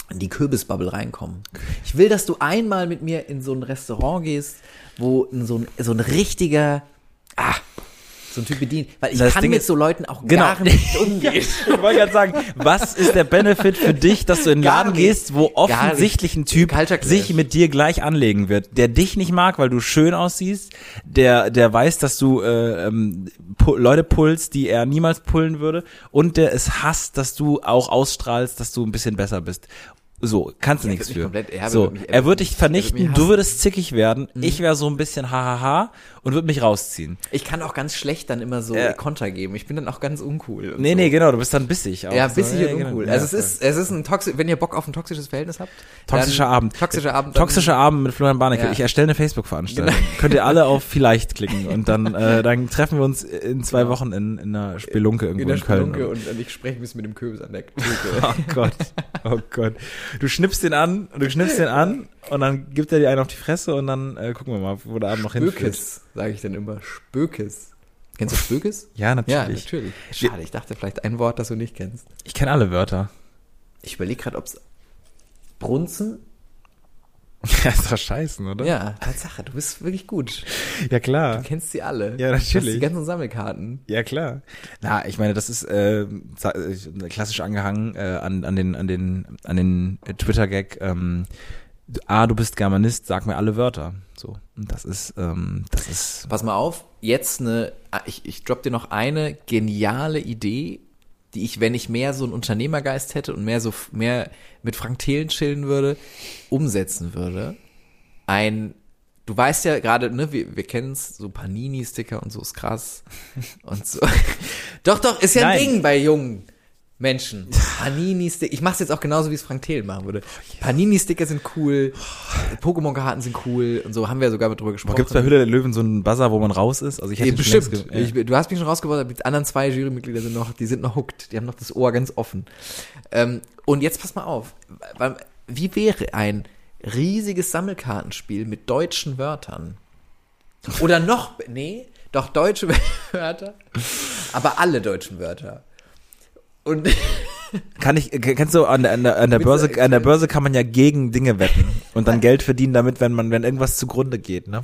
Speaker 3: in die Kürbisbubble reinkommen. Ich will, dass du einmal mit mir in so ein Restaurant gehst, wo so, ein, so ein richtiger, ah, so ein Typ bedient. Weil ich
Speaker 2: Das
Speaker 3: kann
Speaker 2: Ding
Speaker 3: mit so Leuten auch
Speaker 2: Genau.
Speaker 3: gar nicht umgehen.
Speaker 2: Ich wollte gerade sagen, was ist der Benefit für dich, dass du in den Laden
Speaker 3: nicht.
Speaker 2: gehst, wo offensichtlich ein Typ sich mit dir gleich anlegen wird, der dich nicht mag, weil du schön aussiehst, der der weiß, dass du äh, ähm, pu Leute pullst, die er niemals pullen würde, und der es hasst, dass du auch ausstrahlst, dass du ein bisschen besser bist. So, kannst du nichts für.
Speaker 3: komplett- er
Speaker 2: so,
Speaker 3: mich- er
Speaker 2: er
Speaker 3: mich-
Speaker 2: dich
Speaker 3: er
Speaker 2: vernichten,
Speaker 3: hassen.
Speaker 2: du würdest zickig werden, ich wäre so ein bisschen hahaha und würde mich rausziehen.
Speaker 3: Ich kann auch ganz schlecht dann immer so
Speaker 2: Ja.
Speaker 3: Konter geben. Ich bin dann auch ganz uncool.
Speaker 2: Nee,
Speaker 3: so.
Speaker 2: nee, genau, du bist dann bissig. Auch
Speaker 3: Ja,
Speaker 2: so.
Speaker 3: bissig und
Speaker 2: genau.
Speaker 3: uncool.
Speaker 2: Ja,
Speaker 3: also es
Speaker 2: voll.
Speaker 3: ist, es ist ein toxisch, wenn ihr Bock auf ein toxisches Verhältnis habt.
Speaker 2: Toxischer Abend.
Speaker 3: Toxischer Abend.
Speaker 2: Toxischer Abend mit Florian Barnecke.
Speaker 3: Ja.
Speaker 2: Ich erstelle eine Facebook-Veranstaltung. Könnt ihr alle auf vielleicht klicken und dann, äh, dann treffen wir uns in zwei Wochen in, in einer Spelunke irgendwo
Speaker 3: in
Speaker 2: in, Köln.
Speaker 3: Spelunke und, und ich spreche ein bisschen mit dem Kürbis an der Theke.
Speaker 2: Oh Gott, oh Gott. Du schnippst den an, du schnippst den an und dann gibt er dir einen auf die Fresse und dann äh, gucken wir mal, wo der Abend noch hinführt.
Speaker 3: Spökes, sage ich dann immer. Spökes. Kennst du Spökes?
Speaker 2: Ja,
Speaker 3: Ja,
Speaker 2: natürlich.
Speaker 3: natürlich. Schade, ich dachte vielleicht ein Wort, das du nicht kennst.
Speaker 2: Ich kenne alle Wörter.
Speaker 3: Ich überlege gerade, ob es Brunzen?
Speaker 2: Ja, ist doch scheißen, oder?
Speaker 3: Ja, Tatsache, du bist wirklich gut.
Speaker 2: Ja, klar.
Speaker 3: Du kennst sie alle.
Speaker 2: Ja,
Speaker 3: Du hast
Speaker 2: natürlich.
Speaker 3: die ganzen Sammelkarten.
Speaker 2: Ja, klar. Na, ich meine, das ist äh, äh, klassisch angehangen äh, an, an den, an den, an den Twitter-Gag. Ähm, A, du bist Germanist, sag mir alle Wörter. So. Und das ist, ähm, das ist.
Speaker 3: Pass mal auf, jetzt eine, ah, ich, ich drop dir noch eine geniale Idee, die ich, wenn ich mehr so einen Unternehmergeist hätte und mehr so, mehr mit Frank Thelen chillen würde, umsetzen würde. Ein, du weißt ja gerade, ne, wir, wir kennen es, so Panini-Sticker und so ist krass. Und so. doch, doch, ist ja ein
Speaker 2: Nein.
Speaker 3: Ding bei jungen Menschen. Panini-Sticker, ich mach's jetzt auch genauso, wie es Frank Thelen machen würde. Panini-Sticker sind cool, Pokémon-Karten sind cool und so, haben wir sogar mit drüber gesprochen.
Speaker 2: Gibt es bei Hülle der Löwen so einen Buzzer, wo man raus ist? Also ich hätte
Speaker 3: Ja, bestimmt.
Speaker 2: längst.
Speaker 3: Ich, du hast mich schon rausgeworfen, aber die anderen zwei Jurymitglieder sind noch, die sind noch hooked. Die haben noch das Ohr ganz offen. Ähm, und jetzt pass mal auf. Wie wäre ein riesiges Sammelkartenspiel mit deutschen Wörtern? Oder noch, nee, doch deutsche Wörter, aber alle deutschen Wörter. Und
Speaker 2: Kann ich, k- kennst du, an der, an der, an der Börse,
Speaker 3: so
Speaker 2: an der Börse kann man ja gegen Dinge wetten und dann Geld verdienen damit, wenn man, wenn irgendwas zugrunde geht, ne?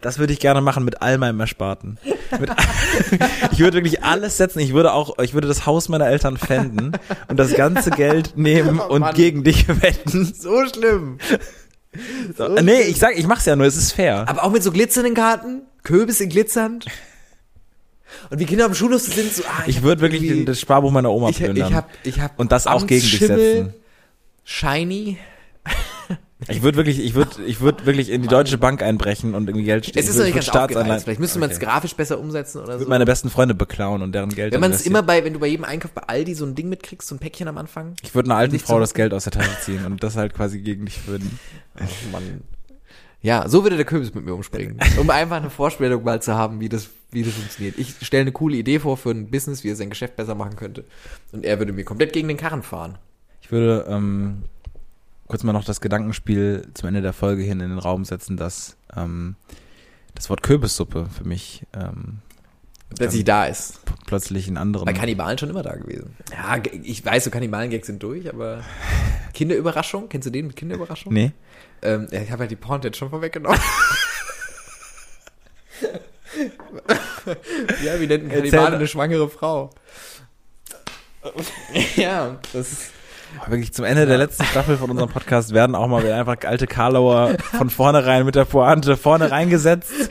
Speaker 2: Das würde ich gerne machen mit all meinem Ersparten. Mit, ich würde wirklich alles setzen. Ich würde auch, ich würde das Haus meiner Eltern pfänden und das ganze Geld nehmen
Speaker 3: Oh
Speaker 2: und gegen dich wetten.
Speaker 3: so schlimm.
Speaker 2: So, nee, ich sag, ich mach's ja nur, es ist fair.
Speaker 3: Aber auch mit so glitzernden Karten, Kürbis in glitzernd. Und wie Kinder am Schulhof sind so, ah,
Speaker 2: Ich
Speaker 3: hab
Speaker 2: würde wirklich den, das Sparbuch meiner Oma
Speaker 3: ich, ich
Speaker 2: plündern.
Speaker 3: hab, ich hab
Speaker 2: und das auch gegen dich setzen.
Speaker 3: Shiny.
Speaker 2: Ich würde wirklich, ich würde, ich würde wirklich in die Deutsche Bank einbrechen und irgendwie Geld
Speaker 3: Es ist
Speaker 2: ich
Speaker 3: noch
Speaker 2: würd-
Speaker 3: nicht
Speaker 2: ich
Speaker 3: ganz aufgereizt. Vielleicht müsste man es
Speaker 2: Okay.
Speaker 3: grafisch besser umsetzen oder
Speaker 2: Ich
Speaker 3: so.
Speaker 2: würde meine besten Freunde beklauen und deren Geld
Speaker 3: wenn man es immer bei, wenn du bei jedem Einkauf bei Aldi so ein Ding mitkriegst, so ein Päckchen am Anfang.
Speaker 2: Ich würde einer alten Frau das Geld aus der Tasche ziehen und das halt quasi gegen dich würden.
Speaker 3: Oh Mann. Ja, so würde der Kürbis mit mir umspringen. Um einfach eine Vorstellung mal zu haben, wie das, wie das funktioniert. Ich stelle eine coole Idee vor für ein Business, wie er sein Geschäft besser machen könnte. Und er würde mir komplett gegen den Karren fahren.
Speaker 2: Ich würde ähm, kurz mal noch das Gedankenspiel zum Ende der Folge hin in den Raum setzen, dass ähm, das Wort Kürbissuppe für mich ähm,
Speaker 3: Plötzlich da ist.
Speaker 2: plötzlich einen anderen.
Speaker 3: Bei Kannibalen schon immer da gewesen. Ja, ich weiß, so Kannibalen-Gags sind durch, aber Kinderüberraschung, kennst du den mit Kinderüberraschung?
Speaker 2: nee.
Speaker 3: Ähm, ich habe ja die Porn jetzt schon vorweggenommen. ja, wie nennt ein Kannibale eine schwangere Frau? ja, das ist...
Speaker 2: Wirklich zum Ende der letzten Staffel von unserem Podcast werden auch mal wieder einfach alte Karlauer von vornherein mit der Pointe vorne reingesetzt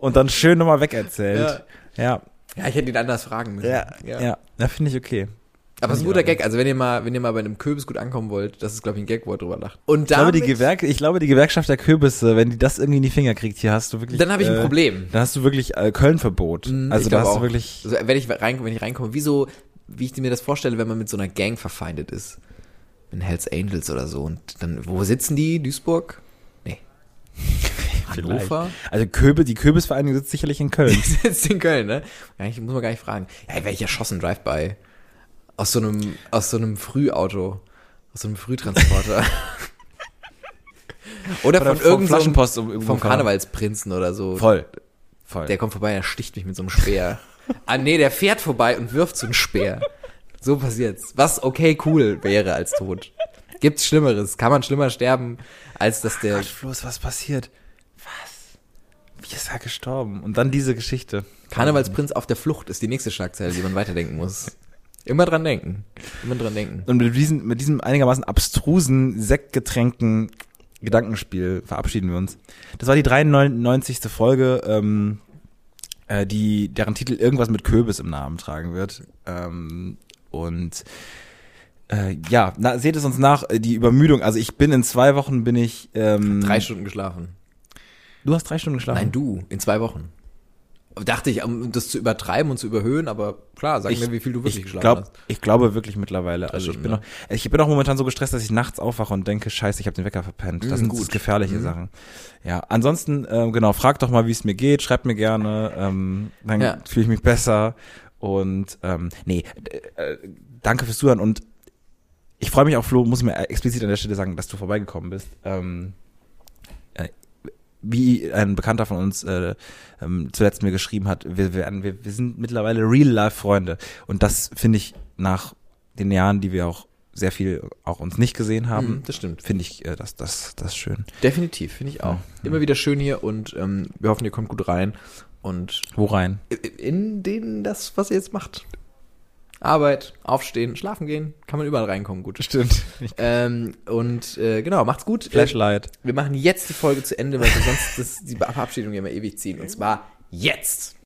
Speaker 2: und dann schön nochmal wegerzählt. Ja,
Speaker 3: Ja, ich hätte ihn anders fragen müssen.
Speaker 2: ja, ja, ja, da finde ich okay.
Speaker 3: Aber es ist ein guter Gag. Also wenn ihr mal, wenn ihr mal bei einem Kürbis gut ankommen wollt, das ist glaube ich ein Gag, wo er drüber lacht. Und
Speaker 2: Ich glaube, die Gewerk ich glaube, die Gewerkschaft der Kürbisse, wenn die das irgendwie in die Finger kriegt, hier hast du wirklich.
Speaker 3: dann habe ich ein
Speaker 2: äh,
Speaker 3: Problem.
Speaker 2: Dann hast du wirklich äh, Köln-Verbot.
Speaker 3: Mhm,
Speaker 2: also da hast du
Speaker 3: auch.
Speaker 2: wirklich.
Speaker 3: Also, wenn ich rein, wenn ich reinkomme, wie so, wie ich mir das vorstelle, wenn man mit so einer Gang verfeindet ist. In Hells Angels oder so. Und dann, wo sitzen die? Duisburg? Nee. Hannover?
Speaker 2: Also Köbe, die Kürbisvereinigung sitzt sicherlich in Köln.
Speaker 3: Die sitzt in Köln, ne? Nicht, muss man gar nicht fragen. Ja, wäre ich erschossen, Drive-by. Aus so einem, aus so einem Frühauto. Aus so einem Frühtransporter. oder
Speaker 2: Oder
Speaker 3: von
Speaker 2: vom
Speaker 3: irgendeinem,
Speaker 2: Flaschenpost um-
Speaker 3: vom Karnevalsprinzen oder so.
Speaker 2: Voll. Voll.
Speaker 3: Der kommt vorbei, er sticht mich mit so einem Speer. ah, nee, der fährt vorbei und wirft so einen Speer. So passiert's. Was okay cool wäre als Tod. Gibt's Schlimmeres? Kann man schlimmer sterben, als dass der.
Speaker 2: Gott, Floß, was passiert? Was? Wie ist er gestorben? Und dann diese Geschichte.
Speaker 3: Karnevalsprinz auf der Flucht ist die nächste Schlagzeile, die man weiterdenken muss. Immer dran denken. Immer dran denken.
Speaker 2: Und mit diesem, mit diesem einigermaßen abstrusen, sektgetränkten Gedankenspiel verabschieden wir uns. Das war die 93. Folge, ähm, äh, die, deren Titel irgendwas mit Kürbis im Namen tragen wird. Ähm, und Äh, ja, na, seht es uns nach, äh, die Übermüdung. Also ich bin in zwei Wochen bin ich. Ähm,
Speaker 3: Drei Stunden geschlafen.
Speaker 2: Du hast drei Stunden geschlafen.
Speaker 3: Nein, du, in zwei Wochen. Dachte ich, um das zu übertreiben und zu überhöhen, aber klar, sag mir, wie viel du wirklich
Speaker 2: ich
Speaker 3: geschlafen
Speaker 2: glaub,
Speaker 3: hast.
Speaker 2: Ich glaube wirklich mittlerweile. Also ich
Speaker 3: Stunden,
Speaker 2: bin
Speaker 3: ja.
Speaker 2: noch, ich bin auch momentan so gestresst, dass ich nachts aufwache und denke, scheiße, ich habe den Wecker verpennt. Das
Speaker 3: Mm,
Speaker 2: sind
Speaker 3: gut.
Speaker 2: gefährliche
Speaker 3: Mhm.
Speaker 2: Sachen. Ja, ansonsten, ähm, genau, frag doch mal, wie es mir geht, schreibt mir gerne, ähm, dann
Speaker 3: Ja.
Speaker 2: fühle ich mich besser. Und ähm, nee, äh, äh, danke fürs Zuhören und ich freue mich auch, Flo, muss ich mir explizit an der Stelle sagen, dass du vorbeigekommen bist. Ähm, äh, wie ein Bekannter von uns äh, ähm, zuletzt mir geschrieben hat, wir, werden, wir, wir sind mittlerweile Real-Life-Freunde. Und das finde ich nach den Jahren, die wir auch sehr viel auch uns nicht gesehen haben,
Speaker 3: Mhm, das stimmt.
Speaker 2: finde ich äh, das, das, das schön.
Speaker 3: Definitiv, finde ich auch. Immer wieder schön hier und ähm, wir hoffen, ihr kommt gut rein. Und
Speaker 2: Wo rein?
Speaker 3: in den das, was ihr jetzt macht. Arbeit, aufstehen, schlafen gehen, kann man überall reinkommen, gut.
Speaker 2: Stimmt.
Speaker 3: Ähm, und äh, genau, macht's gut.
Speaker 2: Flashlight.
Speaker 3: Wir machen jetzt die Folge zu Ende, weil wir sonst das, die Verabschiedung ja immer ewig ziehen. Und zwar jetzt.